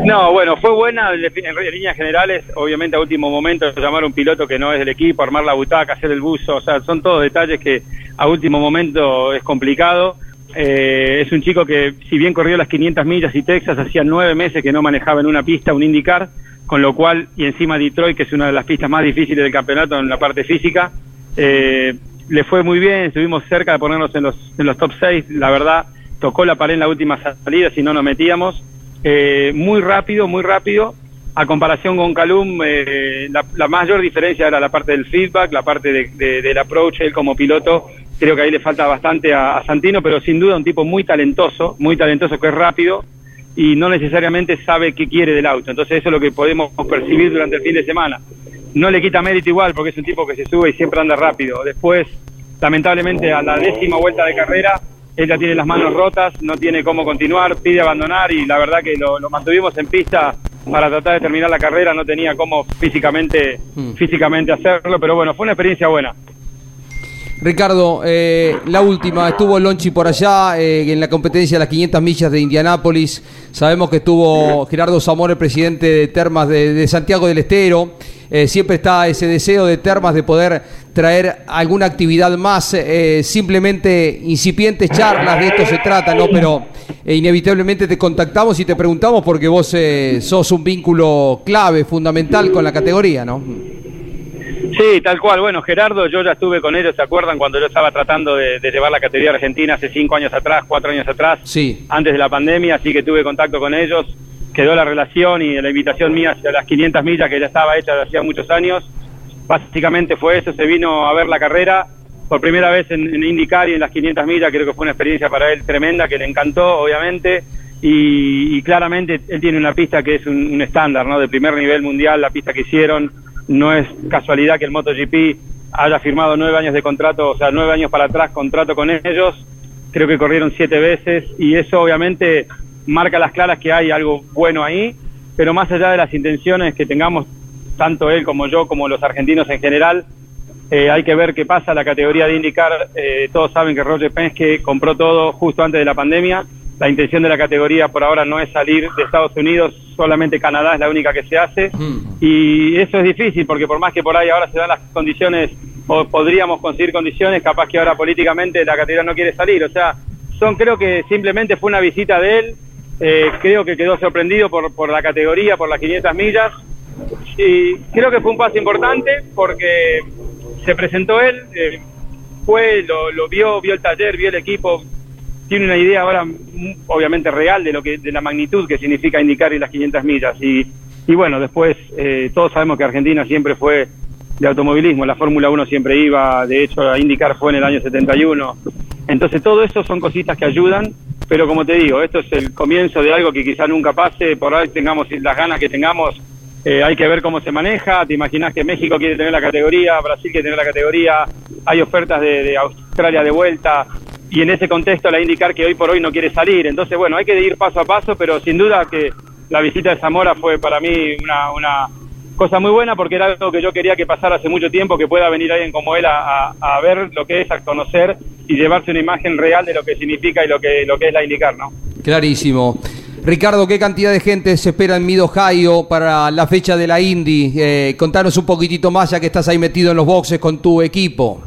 No, bueno, fue buena en en líneas generales, obviamente a último momento llamar a un piloto que no es del equipo, armar la butaca, hacer el buzo, o sea, son todos detalles que a último momento es complicado. Eh, es un chico que, si bien corrió las 500 millas y Texas, hacía nueve meses que no manejaba en una pista un IndyCar, con lo cual, y encima Detroit, que es una de las pistas más difíciles del campeonato en la parte física, eh, le fue muy bien, estuvimos cerca de ponernos en los, en los top 6, la verdad, tocó la pared en la última salida, si no nos metíamos. Eh, muy rápido, muy rápido. A comparación con Calum, eh, la, la mayor diferencia era la parte del feedback, la parte de- de- del approach, él como piloto. Creo que ahí le falta bastante a, a Santino, pero sin duda un tipo muy talentoso, muy talentoso que es rápido y no necesariamente sabe qué quiere del auto. Entonces eso es lo que podemos percibir durante el fin de semana. No le quita mérito igual porque es un tipo que se sube y siempre anda rápido. Después, lamentablemente, a la décima vuelta de carrera, él ya tiene las manos rotas, no tiene cómo continuar, pide abandonar y la verdad que lo, lo mantuvimos en pista para tratar de terminar la carrera, no tenía cómo físicamente, físicamente hacerlo, pero bueno, fue una experiencia buena. Ricardo, eh, la última, estuvo Lonchi por allá eh, en la competencia de las 500 millas de Indianápolis. Sabemos que estuvo Gerardo Zamora, el presidente de Termas de, Santiago del Estero. Eh, siempre está ese deseo de Termas de poder traer alguna actividad más, eh, simplemente incipientes charlas, de esto se trata, ¿no? Pero eh, inevitablemente te contactamos y te preguntamos porque vos sos un vínculo clave, fundamental con la categoría, ¿no? Sí, tal cual. Bueno, Gerardo, yo ya estuve con ellos, ¿se acuerdan? Cuando yo estaba tratando de, de llevar la categoría argentina hace cinco años atrás, cuatro años atrás, Sí. antes de la pandemia, así que tuve contacto con ellos. Quedó la relación y la invitación mía hacia las 500 millas que ya estaba hecha desde hacía muchos años. Básicamente fue eso, se vino a ver la carrera por primera vez en, en IndyCar y en las 500 millas, creo que fue una experiencia para él tremenda, que le encantó, obviamente, y, y claramente él tiene una pista que es un, un estándar, ¿no? De primer nivel mundial, la pista que hicieron, no es casualidad que el MotoGP haya firmado nueve años de contrato, o sea, nueve años para atrás contrato con ellos, creo que corrieron siete veces, y eso obviamente marca las claras que hay algo bueno ahí, pero más allá de las intenciones que tengamos, tanto él como yo, como los argentinos en general, eh, hay que ver qué pasa. La categoría de IndyCar, eh, todos saben que Roger Penske compró todo justo antes de la pandemia. La intención de la categoría por ahora no es salir de Estados Unidos, solamente Canadá es la única que se hace. Y eso es difícil porque por más que por ahí ahora se dan las condiciones, o podríamos conseguir condiciones, capaz que ahora políticamente la categoría no quiere salir. O sea, son creo que simplemente fue una visita de él. Eh, creo que quedó sorprendido por, por la categoría, por las 500 millas. Y creo que fue un paso importante porque se presentó él, eh, fue, lo, lo vio, vio el taller, vio el equipo, tiene una idea ahora mm, obviamente real de lo que de la magnitud que significa indicar las 500 millas. Y, y bueno después eh, todos sabemos que Argentina siempre fue de automovilismo. La Fórmula 1 siempre iba de hecho a indicar fue en el año 71 entonces todo eso son cositas que ayudan pero como te digo esto es el comienzo de algo que quizá nunca pase. Por ahí tengamos las ganas que tengamos eh, hay que ver cómo se maneja. Te imaginas que México quiere tener la categoría, Brasil quiere tener la categoría, hay ofertas de, de Australia de vuelta. Y en ese contexto la indicar que hoy por hoy no quiere salir. Entonces, bueno, hay que ir paso a paso, pero sin duda que la visita de Zamora fue para mí una, una cosa muy buena porque era algo que yo quería que pasara hace mucho tiempo, que pueda venir alguien como él a, a, ver lo que es, a conocer y llevarse una imagen real de lo que significa y lo que, lo que es la indicar, ¿no? Clarísimo. Ricardo, ¿qué cantidad de gente se espera en Mid Ohio para la fecha de la Indy? Eh, contanos un poquitito más ya que estás ahí metido en los boxes con tu equipo.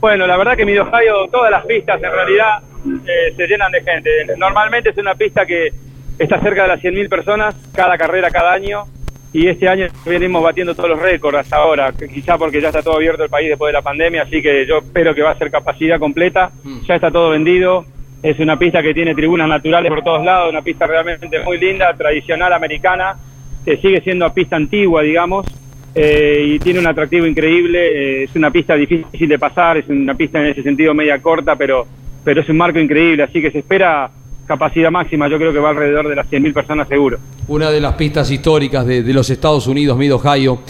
Bueno, la verdad que Mid Ohio, todas las pistas en realidad eh, se llenan de gente. Normalmente es una pista que está cerca de las 100.000 personas cada carrera, cada año. Y este año venimos batiendo todos los récords hasta ahora, quizá porque ya está todo abierto el país después de la pandemia, así que yo espero que va a ser capacidad completa. Ya está todo vendido. Es una pista que tiene tribunas naturales por todos lados, una pista realmente muy linda, tradicional americana, que sigue siendo pista antigua, digamos, eh, y tiene un atractivo increíble. eh, es una pista difícil de pasar, es una pista en ese sentido media corta, pero, pero es un marco increíble, así que se espera capacidad máxima, yo creo que va alrededor de las 100.000 personas seguro. Una de las pistas históricas de, los Estados Unidos, Mid Ohio.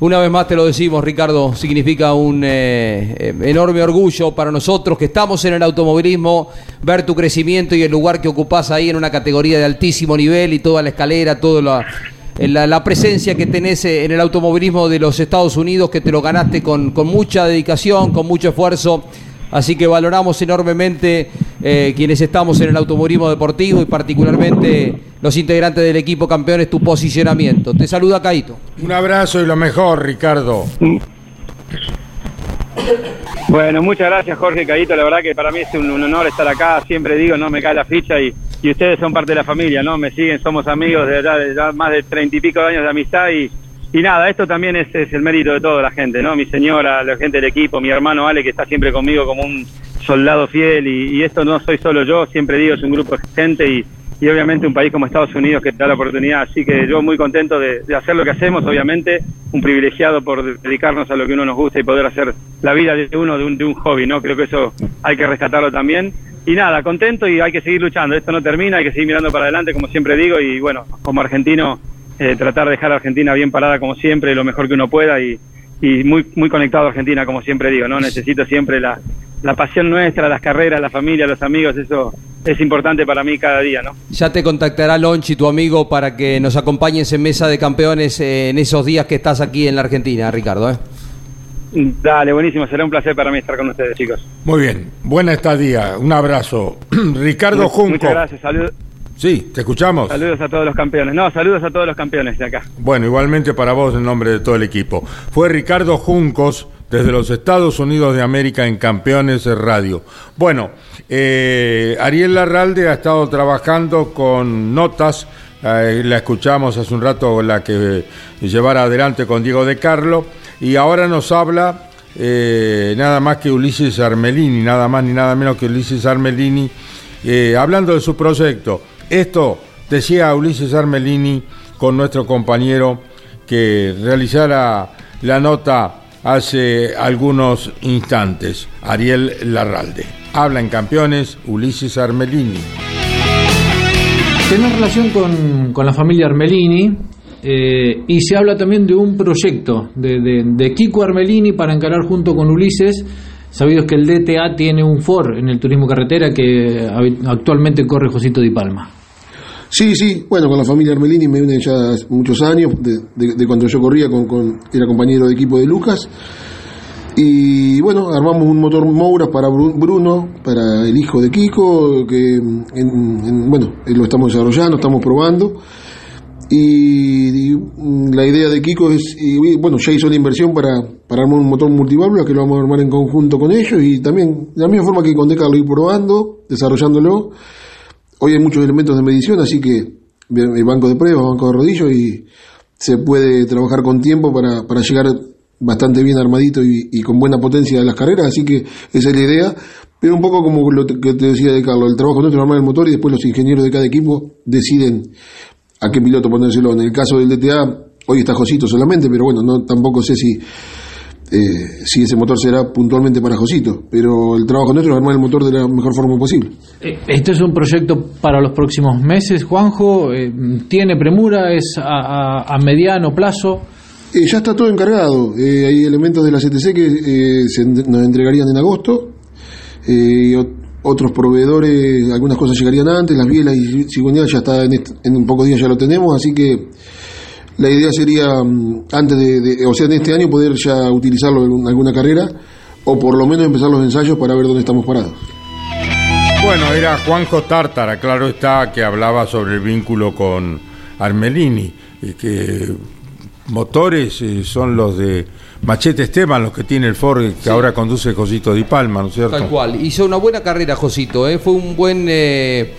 Una vez más te lo decimos, Ricardo, significa un eh, eh, enorme orgullo para nosotros que estamos en el automovilismo, ver tu crecimiento y el lugar que ocupás ahí en una categoría de altísimo nivel y toda la escalera, toda la, la, la presencia que tenés eh, en el automovilismo de los Estados Unidos, que te lo ganaste con, con mucha dedicación, con mucho esfuerzo. Así que valoramos enormemente eh, quienes estamos en el automovilismo deportivo y particularmente los integrantes del equipo campeones tu posicionamiento. Te saluda Caito. Un abrazo y lo mejor, Ricardo. Bueno, muchas gracias Jorge Caíto, la verdad que para mí es un, un honor estar acá, siempre digo, no me cae la ficha y, y ustedes son parte de la familia, ¿no? Me siguen, somos amigos de ya, ya más de treinta y pico años de amistad y, y nada, esto también es, es el mérito de toda la gente, ¿no? Mi señora, la gente del equipo, mi hermano Ale que está siempre conmigo como un soldado fiel y, y esto no soy solo yo, siempre digo, es un grupo de gente y, y obviamente un país como Estados Unidos que da la oportunidad. Así que yo muy contento de, de, hacer lo que hacemos, obviamente, un privilegiado por dedicarnos a lo que uno nos gusta y poder hacer la vida de uno de un, de un hobby, ¿no? Creo que eso hay que rescatarlo también. Y nada, contento y hay que seguir luchando. Esto no termina, hay que seguir mirando para adelante, como siempre digo, y bueno, como argentino, eh, tratar de dejar a Argentina bien parada como siempre, lo mejor que uno pueda y, y muy, muy conectado a Argentina, como siempre digo, ¿no? Necesito siempre la, la pasión nuestra, las carreras, la familia, los amigos, eso es importante para mí cada día, ¿no? Ya te contactará Lonchi, tu amigo, para que nos acompañes en Mesa de Campeones eh, en esos días que estás aquí en la Argentina, Ricardo. ¿eh? Dale, buenísimo, será un placer para mí estar con ustedes, chicos. Muy bien, buena estadía, un abrazo. (clears throat) Ricardo Junco. Muchas gracias, saludos. Sí, te escuchamos. Saludos a todos los campeones. No, saludos a todos los campeones de acá. Bueno, igualmente para vos en nombre de todo el equipo. Fue Ricardo Juncos desde los Estados Unidos de América en Campeones Radio. Bueno, eh, Ariel Larralde ha estado trabajando con notas, eh, la escuchamos hace un rato la que llevara adelante con Diego de Carlo, y ahora nos habla eh, nada más que Ulises Armelini, nada más ni nada menos que Ulises Armelini, eh, hablando de su proyecto. Esto decía Ulises Armelini con nuestro compañero que realizara la nota hace algunos instantes, Ariel Larralde. Habla en campeones Ulises Armelini. Tiene relación con, con la familia Armelini eh, y se habla también de un proyecto de, de- de Kiko Armelini para encarar junto con Ulises. Sabidos que el DTA tiene un FOR en el turismo carretera que actualmente corre Josito Di Palma. Sí, sí, bueno, con la familia Armelini me unen ya muchos años, de, de- cuando yo corría, con, con- era compañero de equipo de Lucas. Y bueno, armamos un motor Moura para Bru- Bruno, para el hijo de Kiko, que en- en- bueno, lo estamos desarrollando, estamos probando. Y, mm, la idea de Kiko es, y, bueno, ya hizo la inversión para, para armar un motor multiválvula que lo vamos a armar en conjunto con ellos y también de la misma forma que con Deca lo ir probando, desarrollándolo. Hoy hay muchos elementos de medición, así que el banco de pruebas, banco de rodillos y se puede trabajar con tiempo para, para llegar bastante bien armadito y, con buena potencia de las carreras, así que esa es la idea. Pero un poco como lo que te decía de Carlos, el trabajo nuestro es armar el motor y después los ingenieros de cada equipo deciden a qué piloto ponérselo. En el caso del DTA, hoy está Josito solamente, pero bueno, no tampoco sé si eh, si ese motor será puntualmente para Josito, pero el trabajo nuestro es armar el motor de la mejor forma posible. Este es un proyecto para los próximos meses, Juanjo. eh, ¿Tiene premura? ¿Es a, a- a mediano plazo? Eh, ya está todo encargado. Eh, hay elementos de la CTC que eh, se nos entregarían en agosto. Eh, y otros proveedores, algunas cosas llegarían antes. Las bielas y cigüeñal ya está en, est- en pocos días ya lo tenemos. Así que la idea sería, mm, antes de, de- o sea, en este año poder ya utilizarlo en alguna carrera o por lo menos empezar los ensayos para ver dónde estamos parados. Bueno, era Juanjo Tártara, claro está, que hablaba sobre el vínculo con Armelini, y que motores eh, son los de Machete Esteban, los que tiene el Ford que ahora conduce Josito Di Palma, ¿no es cierto? Tal cual. Hizo una buena carrera, Josito. ¿eh? Fue un buen eh,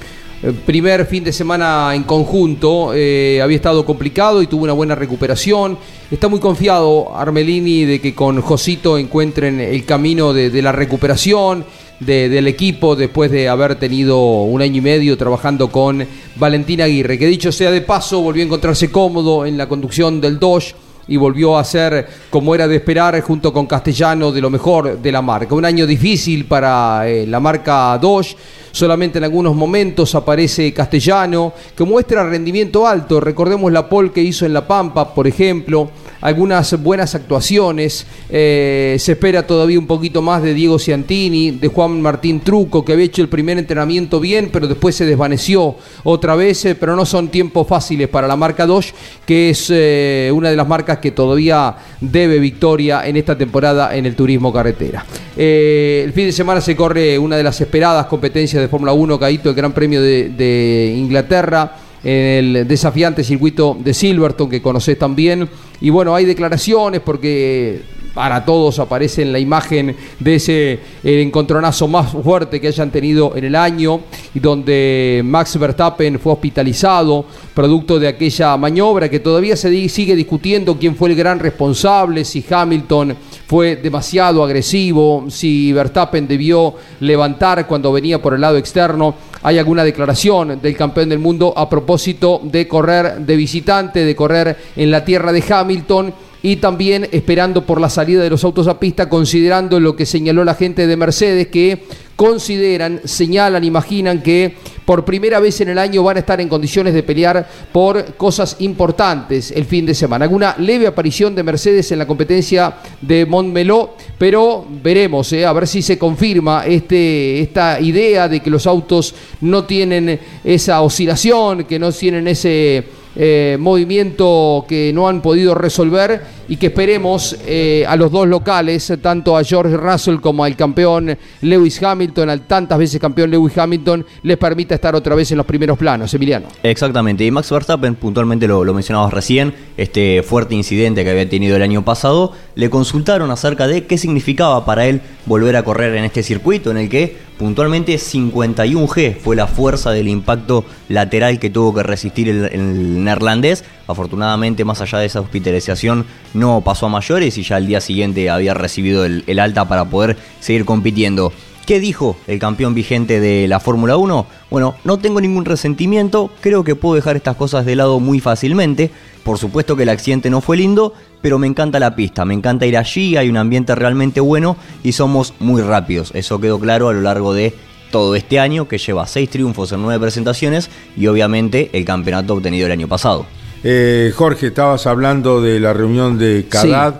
primer fin de semana en conjunto. había estado complicado y tuvo una buena recuperación. Está muy confiado Armelini de que con Josito encuentren el camino de, de la recuperación de- del equipo después de haber tenido un año y medio trabajando con Valentín Aguirre. Que dicho sea de paso, volvió a encontrarse cómodo en la conducción del Dodge y volvió a ser, como era de esperar, junto con Castellano, de lo mejor de la marca. Un año difícil para eh, la marca Dodge. Solamente en algunos momentos aparece Castellano, que muestra rendimiento alto. Recordemos la pole que hizo en La Pampa, por ejemplo. Algunas buenas actuaciones. Eh, se espera todavía un poquito más de Diego Ciantini, de Juan Martín Truco, que había hecho el primer entrenamiento bien, pero después se desvaneció otra vez. eh, pero no son tiempos fáciles para la marca Dodge, que es una de las marcas que todavía debe victoria en esta temporada en el turismo carretera. Eh, el fin de semana se corre una de las esperadas competencias de Fórmula 1, Caíto, el Gran Premio de, de Inglaterra en el desafiante circuito de Silverton que conoces también. Y bueno, hay declaraciones porque para todos aparece en la imagen de ese el encontronazo más fuerte que hayan tenido en el año y donde Max Verstappen fue hospitalizado producto de aquella maniobra que todavía se sigue discutiendo quién fue el gran responsable, si Hamilton fue demasiado agresivo, si Verstappen debió levantar cuando venía por el lado externo. Hay alguna declaración del campeón del mundo a propósito de correr de visitante, de correr en la tierra de Hamilton y también esperando por la salida de los autos a pista, considerando lo que señaló la gente de Mercedes, que consideran, señalan, imaginan que por primera vez en el año van a estar en condiciones de pelear por cosas importantes el fin de semana. Alguna leve aparición de Mercedes en la competencia de Montmeló, pero veremos, eh, a ver si se confirma este, esta idea de que los autos no tienen esa oscilación, que no tienen ese eh, movimiento que no han podido resolver y que esperemos eh, a los dos locales, tanto a George Russell como al campeón Lewis Hamilton, al tantas veces campeón Lewis Hamilton, les permita estar otra vez en los primeros planos. Emiliano. Exactamente, y Max Verstappen, puntualmente lo, lo mencionabas recién, este fuerte incidente que había tenido el año pasado, le consultaron acerca de qué significaba para él volver a correr en este circuito en el que puntualmente 51G fue la fuerza del impacto lateral que tuvo que resistir el, neerlandés. Afortunadamente, más allá de esa hospitalización, no pasó a mayores y ya al día siguiente había recibido el alta para poder seguir compitiendo. ¿Qué dijo el campeón vigente de la Fórmula 1? Bueno, no tengo ningún resentimiento, creo que puedo dejar estas cosas de lado muy fácilmente. Por supuesto que el accidente no fue lindo, pero me encanta la pista, me encanta ir allí, hay un ambiente realmente bueno y somos muy rápidos. Eso quedó claro a lo largo de todo este año, que lleva seis triunfos en nueve presentaciones y obviamente el campeonato obtenido el año pasado. Eh, Jorge, estabas hablando de la reunión de CADAD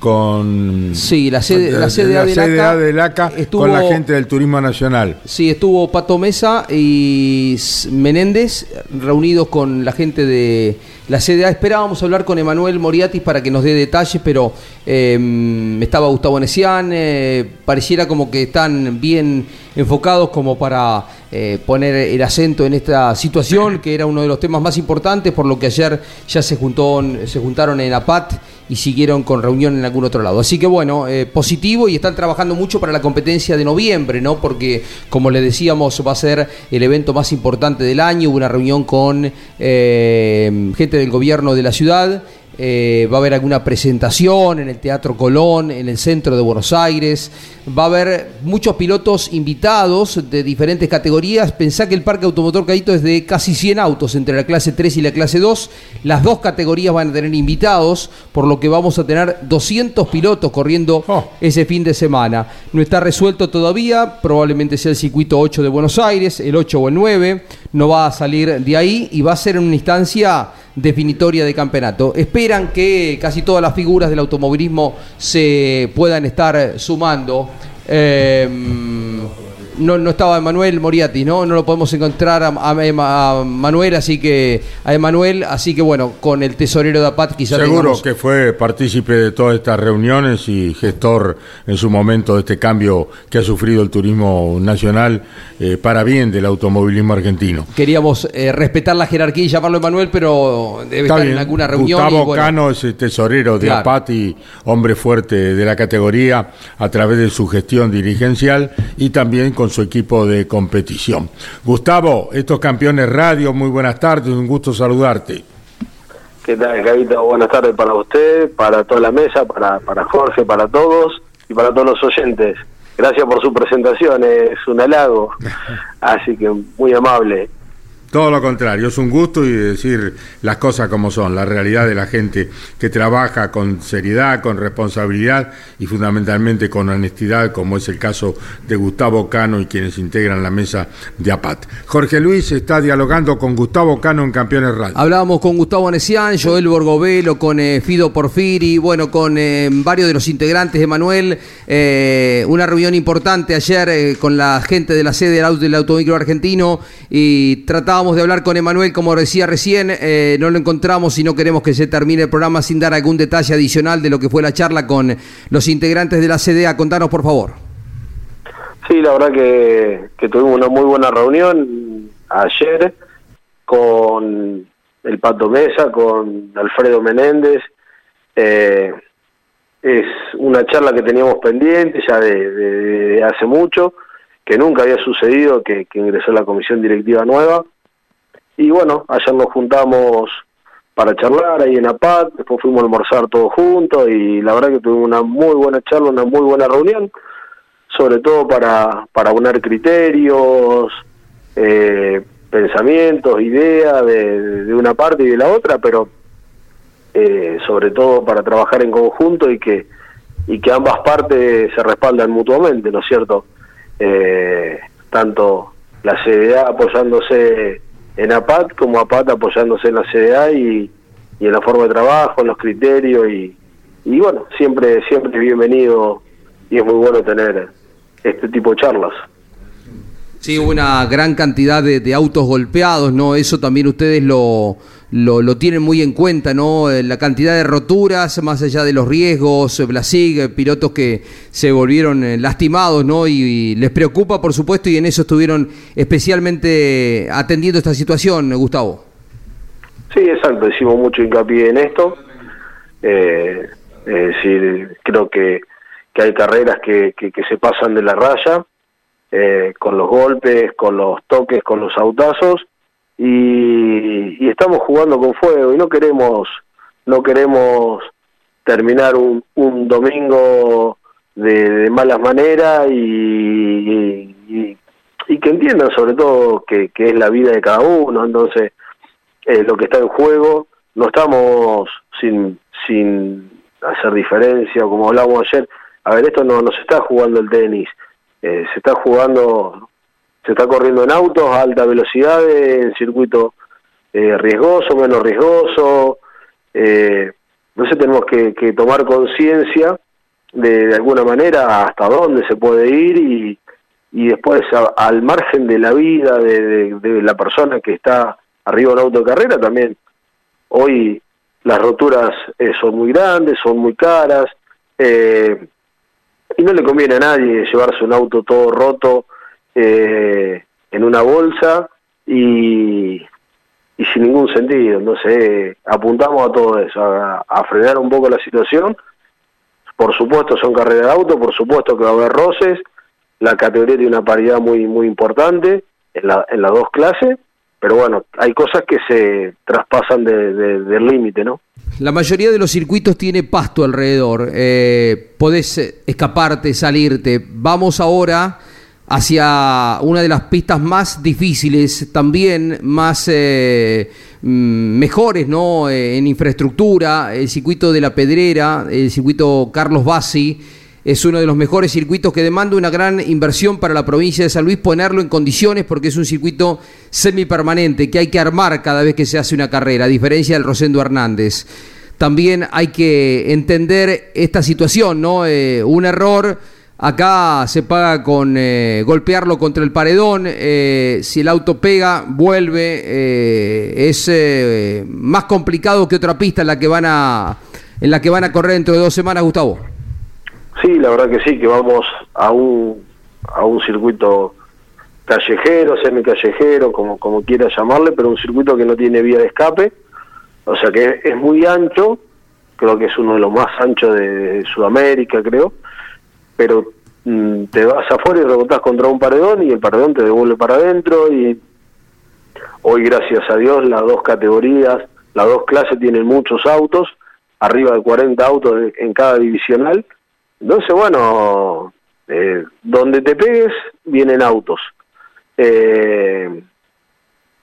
con Sí, la sede, la CDA de CDA LACA de LACA estuvo- con la gente del turismo nacional. Sí, estuvo Pato Mesa y Menéndez reunidos con la gente de la CDA. Esperábamos hablar con Emanuel Moriatis para que nos dé detalles, pero eh, estaba Gustavo Nesian. eh, pareciera como que están bien enfocados como para eh, poner el acento en esta situación, que era uno de los temas más importantes, por lo que ayer ya se, juntó, se juntaron en APAT y siguieron con reunión en algún otro lado. Así que bueno, eh, positivo y están trabajando mucho para la competencia de noviembre, ¿no? Porque como le decíamos, va a ser el evento más importante del año, hubo una reunión con gente del gobierno de la ciudad. eh, va a haber alguna presentación en el Teatro Colón, en el centro de Buenos Aires. Va a haber muchos pilotos invitados de diferentes categorías. Pensá que el parque automotor Caíto es de casi 100 autos entre la clase 3 y la clase 2. Las dos categorías van a tener invitados, por lo que vamos a tener 200 pilotos corriendo ese fin de semana. No está resuelto todavía, probablemente sea el circuito 8 de Buenos Aires, el 8 o el 9. No va a salir de ahí y va a ser en una instancia definitoria de campeonato. Esperan que casi todas las figuras del automovilismo se puedan estar sumando. Eh, no, no estaba Emanuel Moriati, ¿no? No lo podemos encontrar a, a- a Manuel, así que a Emanuel, así que bueno, con el tesorero de APAT quizás Seguro tengamos- que fue partícipe de todas estas reuniones y gestor en su momento de este cambio que ha sufrido el turismo nacional eh, para bien del automovilismo argentino. queríamos eh, respetar la jerarquía y llamarlo Emanuel, pero debe Está estar bien. en alguna reunión. Gustavo y bueno, Cano es el tesorero de Claro. APAT y hombre fuerte de la categoría a través de su gestión dirigencial y también con su equipo de competición. Gustavo, estos campeones radio, muy buenas tardes, un gusto saludarte. ¿Qué tal, Gavito? Buenas tardes para usted, para toda la mesa, para, para Jorge, para todos y para todos los oyentes. Gracias por su presentación, es un halago, (laughs) así que muy amable. Todo lo contrario, es un gusto y decir las cosas como son, la realidad de la gente que trabaja con seriedad, con responsabilidad y fundamentalmente con honestidad, como es el caso de Gustavo Cano y quienes integran la mesa de APAT. Jorge Luis está dialogando con Gustavo Cano en Campeones Radio. Hablábamos con Gustavo Nesian, Joel Borgovelo, con eh, Fido Porfiri, bueno, con eh, varios de los integrantes de Manuel. eh, una reunión importante ayer eh, con la gente de la sede del, auto, del Automicro Argentino y tratábamos de hablar con Emanuel, como decía recién, eh, no lo encontramos y no queremos que se termine el programa sin dar algún detalle adicional de lo que fue la charla con los integrantes de la CDA. Contanos, por favor. Sí, la verdad que, tuvimos una muy buena reunión ayer con el Pato Mesa, con Alfredo Menéndez. Eh, es una charla que teníamos pendiente ya de, hace mucho, que nunca había sucedido, que ingresó la comisión directiva nueva. Y bueno, ayer nos juntamos para charlar ahí en APAT, después fuimos a almorzar todos juntos y la verdad que tuvimos una muy buena charla, una muy buena reunión sobre todo para, para unar criterios, eh, pensamientos, ideas de, una parte y de la otra, pero eh, sobre todo para trabajar en conjunto y que, y que ambas partes se respaldan mutuamente, ¿no es cierto? Eh, tanto la CDA apoyándose en APAT como APAT apoyándose en la CDA y, y en la forma de trabajo, en los criterios y, y bueno, siempre, siempre bienvenido y es muy bueno tener este tipo de charlas. Sí, hubo una gran cantidad de, de autos golpeados, ¿no? Eso también ustedes lo, lo, lo tienen muy en cuenta, ¿no? Eh, La cantidad de roturas, más allá de los riesgos, eh, Blasig, eh, pilotos que se volvieron lastimados, ¿no? Y, les preocupa, por supuesto, y en eso estuvieron especialmente atendiendo esta situación, Gustavo. Sí, exacto, hicimos mucho hincapié en esto. Eh, es decir, creo que, que hay carreras que, que se pasan de la raya, eh, con los golpes, con los toques, con los autazos, y, y estamos jugando con fuego y no queremos, no queremos terminar un, un domingo de, malas maneras y, y, que entiendan sobre todo que, que es la vida de cada uno, entonces eh, lo que está en juego, no estamos sin, sin hacer diferencia, como hablábamos ayer, a ver, esto no, no se está jugando el tenis, eh, se está jugando, se está corriendo en autos a alta velocidad, en circuito eh, riesgoso, menos riesgoso, eh, entonces tenemos que, tomar conciencia de, alguna manera hasta dónde se puede ir y, y después al margen de la vida de, la persona que está arriba de un auto de carrera también hoy las roturas eh, son muy grandes, son muy caras eh, y no le conviene a nadie llevarse un auto todo roto eh, en una bolsa y, sin ningún sentido. Entonces apuntamos a todo eso, a, a frenar un poco la situación. Por supuesto son carreras de auto, por supuesto que va a haber roces, la categoría tiene una paridad muy muy importante en, la, en las dos clases, pero bueno, hay cosas que se traspasan de- de- del límite, ¿no? La mayoría de los circuitos tiene pasto alrededor. eh, podés escaparte, salirte. Vamos ahora hacia una de las pistas más difíciles, también más eh, mm, mejores ¿no? Eh, en infraestructura. El circuito de la Pedrera, el circuito Carlos Bassi. Es uno de los mejores circuitos que demanda una gran inversión para la provincia de San Luis ponerlo en condiciones porque es un circuito semipermanente que hay que armar cada vez que se hace una carrera, a diferencia del Rosendo Hernández. También hay que entender esta situación, ¿no? Eh, un error acá se paga con eh, golpearlo contra el paredón, eh, si el auto pega, vuelve, es más complicado que otra pista en la que van a en la que van a correr dentro de dos semanas, Gustavo. Sí, la verdad que sí, que vamos a un, a un circuito callejero, semicallejero, como, como quiera llamarle, pero un circuito que no tiene vía de escape, o sea que es, muy ancho, creo que es uno de los más anchos de, Sudamérica, creo, pero mm, te vas afuera y rebotás contra un paredón y el paredón te devuelve para adentro y hoy gracias a Dios las dos categorías, las dos clases tienen muchos autos, arriba de 40 autos en cada divisional, entonces, bueno, eh, donde te pegues, vienen autos. Eh,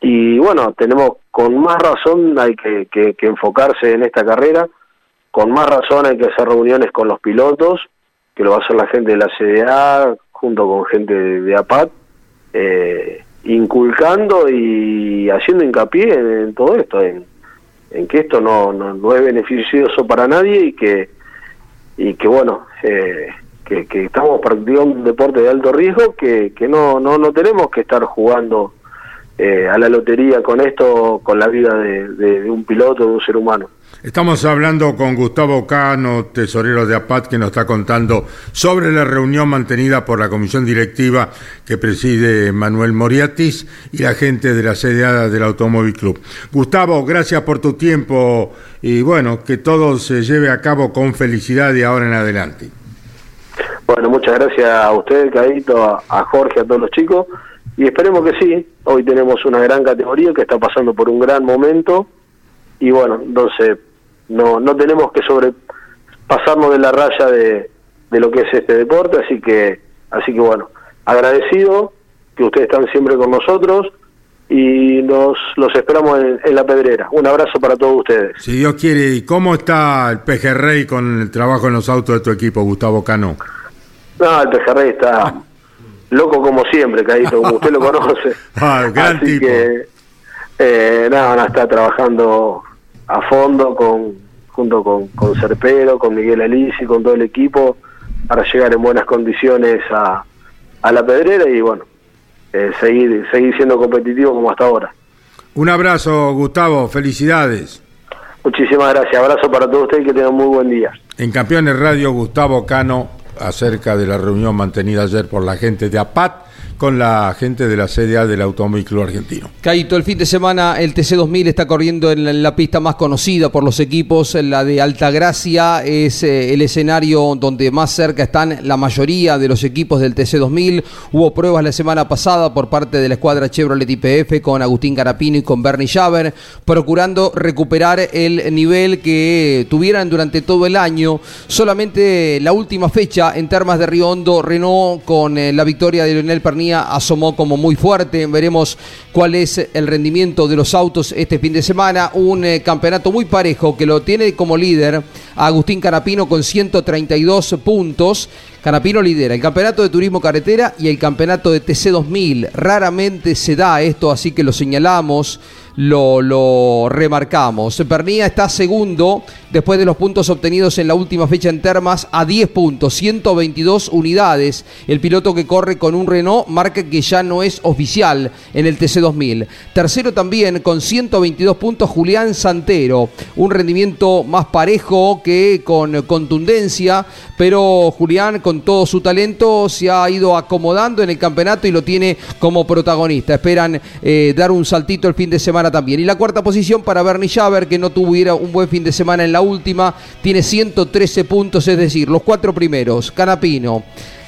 y bueno, tenemos con más razón, hay que, que- enfocarse en esta carrera, con más razón hay que hacer reuniones con los pilotos, que lo va a hacer la gente de la CDA, junto con gente de, de APAT, eh, inculcando y haciendo hincapié en, en todo esto, en, en que esto no, no, no es beneficioso para nadie y que y que bueno eh, que, que estamos practicando un deporte de alto riesgo que, que no, no no tenemos que estar jugando eh, a la lotería con esto con la vida de, de- de un piloto de un ser humano Estamos hablando con Gustavo Cano, tesorero de APAT, que nos está contando sobre la reunión mantenida por la comisión directiva que preside Manuel Moriatis y la gente de la CDA del Automóvil Club. Gustavo, gracias por tu tiempo y bueno, que todo se lleve a cabo con felicidad de ahora en adelante. bueno muchas gracias a usted Cadito a Jorge a todos los chicos y esperemos que sí. Hoy tenemos una gran categoría que está pasando por un gran momento. Y bueno entonces no no tenemos que sobrepasarnos de la raya de, de lo que es este deporte. Así que así que bueno agradecido que ustedes están siempre con nosotros y nos los esperamos en, en la pedrera. Un abrazo para todos ustedes. Si Dios quiere, ¿y cómo está el pejerrey con el trabajo en los autos de tu equipo, Gustavo Cano? no el pejerrey está loco como siempre Cadito como usted lo conoce (laughs) Ah, gran Así tipo. que, eh, nada, nada, está trabajando a fondo con junto con, con Serpero, con Miguel Alisi, con todo el equipo, para llegar en buenas condiciones a, a la pedrera y bueno, eh, seguir, seguir siendo competitivo como hasta ahora. Un abrazo, Gustavo, felicidades. Muchísimas gracias, abrazo para todos ustedes y que tengan muy buen día. En Campeones Radio, Gustavo Cano, acerca de la reunión mantenida ayer por la gente de APAT con la gente de la CDA del Automóvil Club Argentino. Caito, el fin de semana el TC2000 está corriendo en la, pista más conocida por los equipos, la de Altagracia, es eh, el escenario donde más cerca están la mayoría de los equipos del TC2000. Hubo pruebas la semana pasada por parte de la escuadra Chevrolet IPF con Agustín Carapino y con Bernie Javer, procurando recuperar el nivel que tuvieran durante todo el año. Solamente la última fecha en Termas de Río Hondo, Renault con eh, la victoria de Leonel Pernilla asomó como muy fuerte. Veremos cuál es el rendimiento de los autos este fin de semana. Un eh, campeonato muy parejo que lo tiene como líder Agustín Canapino con 132 puntos. Canapino lidera el campeonato de turismo carretera y el campeonato de TC 2000. Raramente se da esto, así que lo señalamos, lo, lo remarcamos. Pernilla está segundo después de los puntos obtenidos en la última fecha en Termas a 10 puntos, 122 unidades. El piloto que corre con un Renault marca que ya no es oficial en el TC 2000. Tercero también con 122 puntos Julián Santero. Un rendimiento más parejo que con contundencia, pero Julián con todo su talento se ha ido acomodando en el campeonato y lo tiene como protagonista. Esperan eh, dar un saltito el fin de semana también. Y la cuarta posición para Bernie Javer, que no tuviera un buen fin de semana en la última, tiene 113 puntos, es decir, los cuatro primeros, Canapino.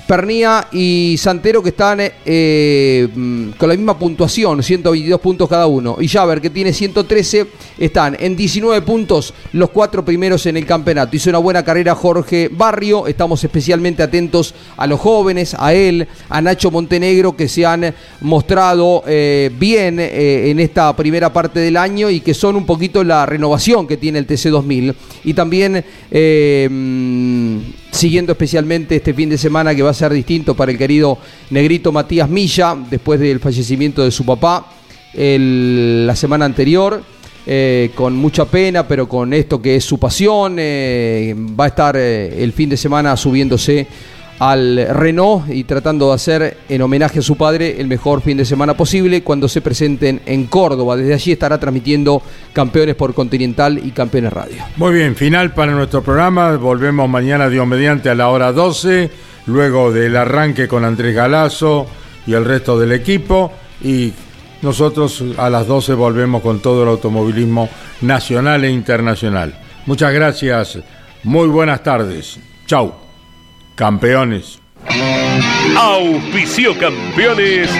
Pernía y Santero que están eh, mm, con la misma puntuación, 122 puntos cada uno. Y Javer que tiene 113, están en 19 puntos los cuatro primeros en el campeonato. Hizo una buena carrera Jorge Barrio, estamos especialmente atentos a los jóvenes, a él, a Nacho Montenegro que se han mostrado eh, bien eh, en esta primera parte del año y que son un poquito la renovación que tiene el TC2000. Y también mm, siguiendo especialmente este fin de semana que va a ser distinto para el querido negrito Matías Milla, después del fallecimiento de su papá la semana anterior. eh, con mucha pena, pero con esto que es su pasión, eh, va a estar eh, el fin de semana subiéndose al Renault y tratando de hacer en homenaje a su padre el mejor fin de semana posible cuando se presenten en Córdoba. Desde allí estará transmitiendo Campeones por Continental y Campeones Radio. Muy bien, final para nuestro programa. Volvemos mañana, Dios mediante, a la hora 12, luego del arranque con Andrés Galazo y el resto del equipo. Y nosotros a las 12 volvemos con todo el automovilismo nacional e internacional. Muchas gracias, muy buenas tardes. Chau, campeones. Auspicio campeones.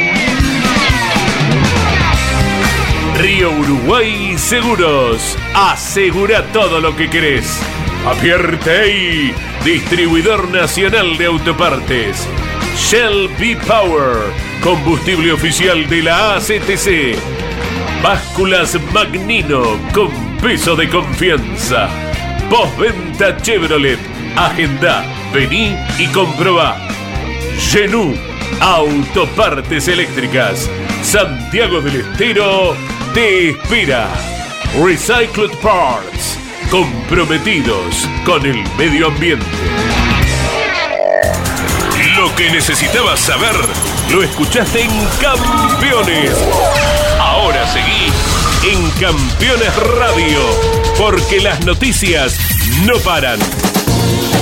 Río Uruguay Seguros. Asegura todo lo que querés. Apierte distribuidor nacional de autopartes. Shell B Power, combustible oficial de la ACTC. Básculas Magnino con peso de confianza. Postventa Chevrolet. Agenda, vení y comprobá. Genú, autopartes eléctricas. Santiago del Estero te espera. Recycled Parts, comprometidos con el medio ambiente. Lo que necesitabas saber, lo escuchaste en Campeones. Ahora seguí en Campeones Radio, porque las noticias no paran.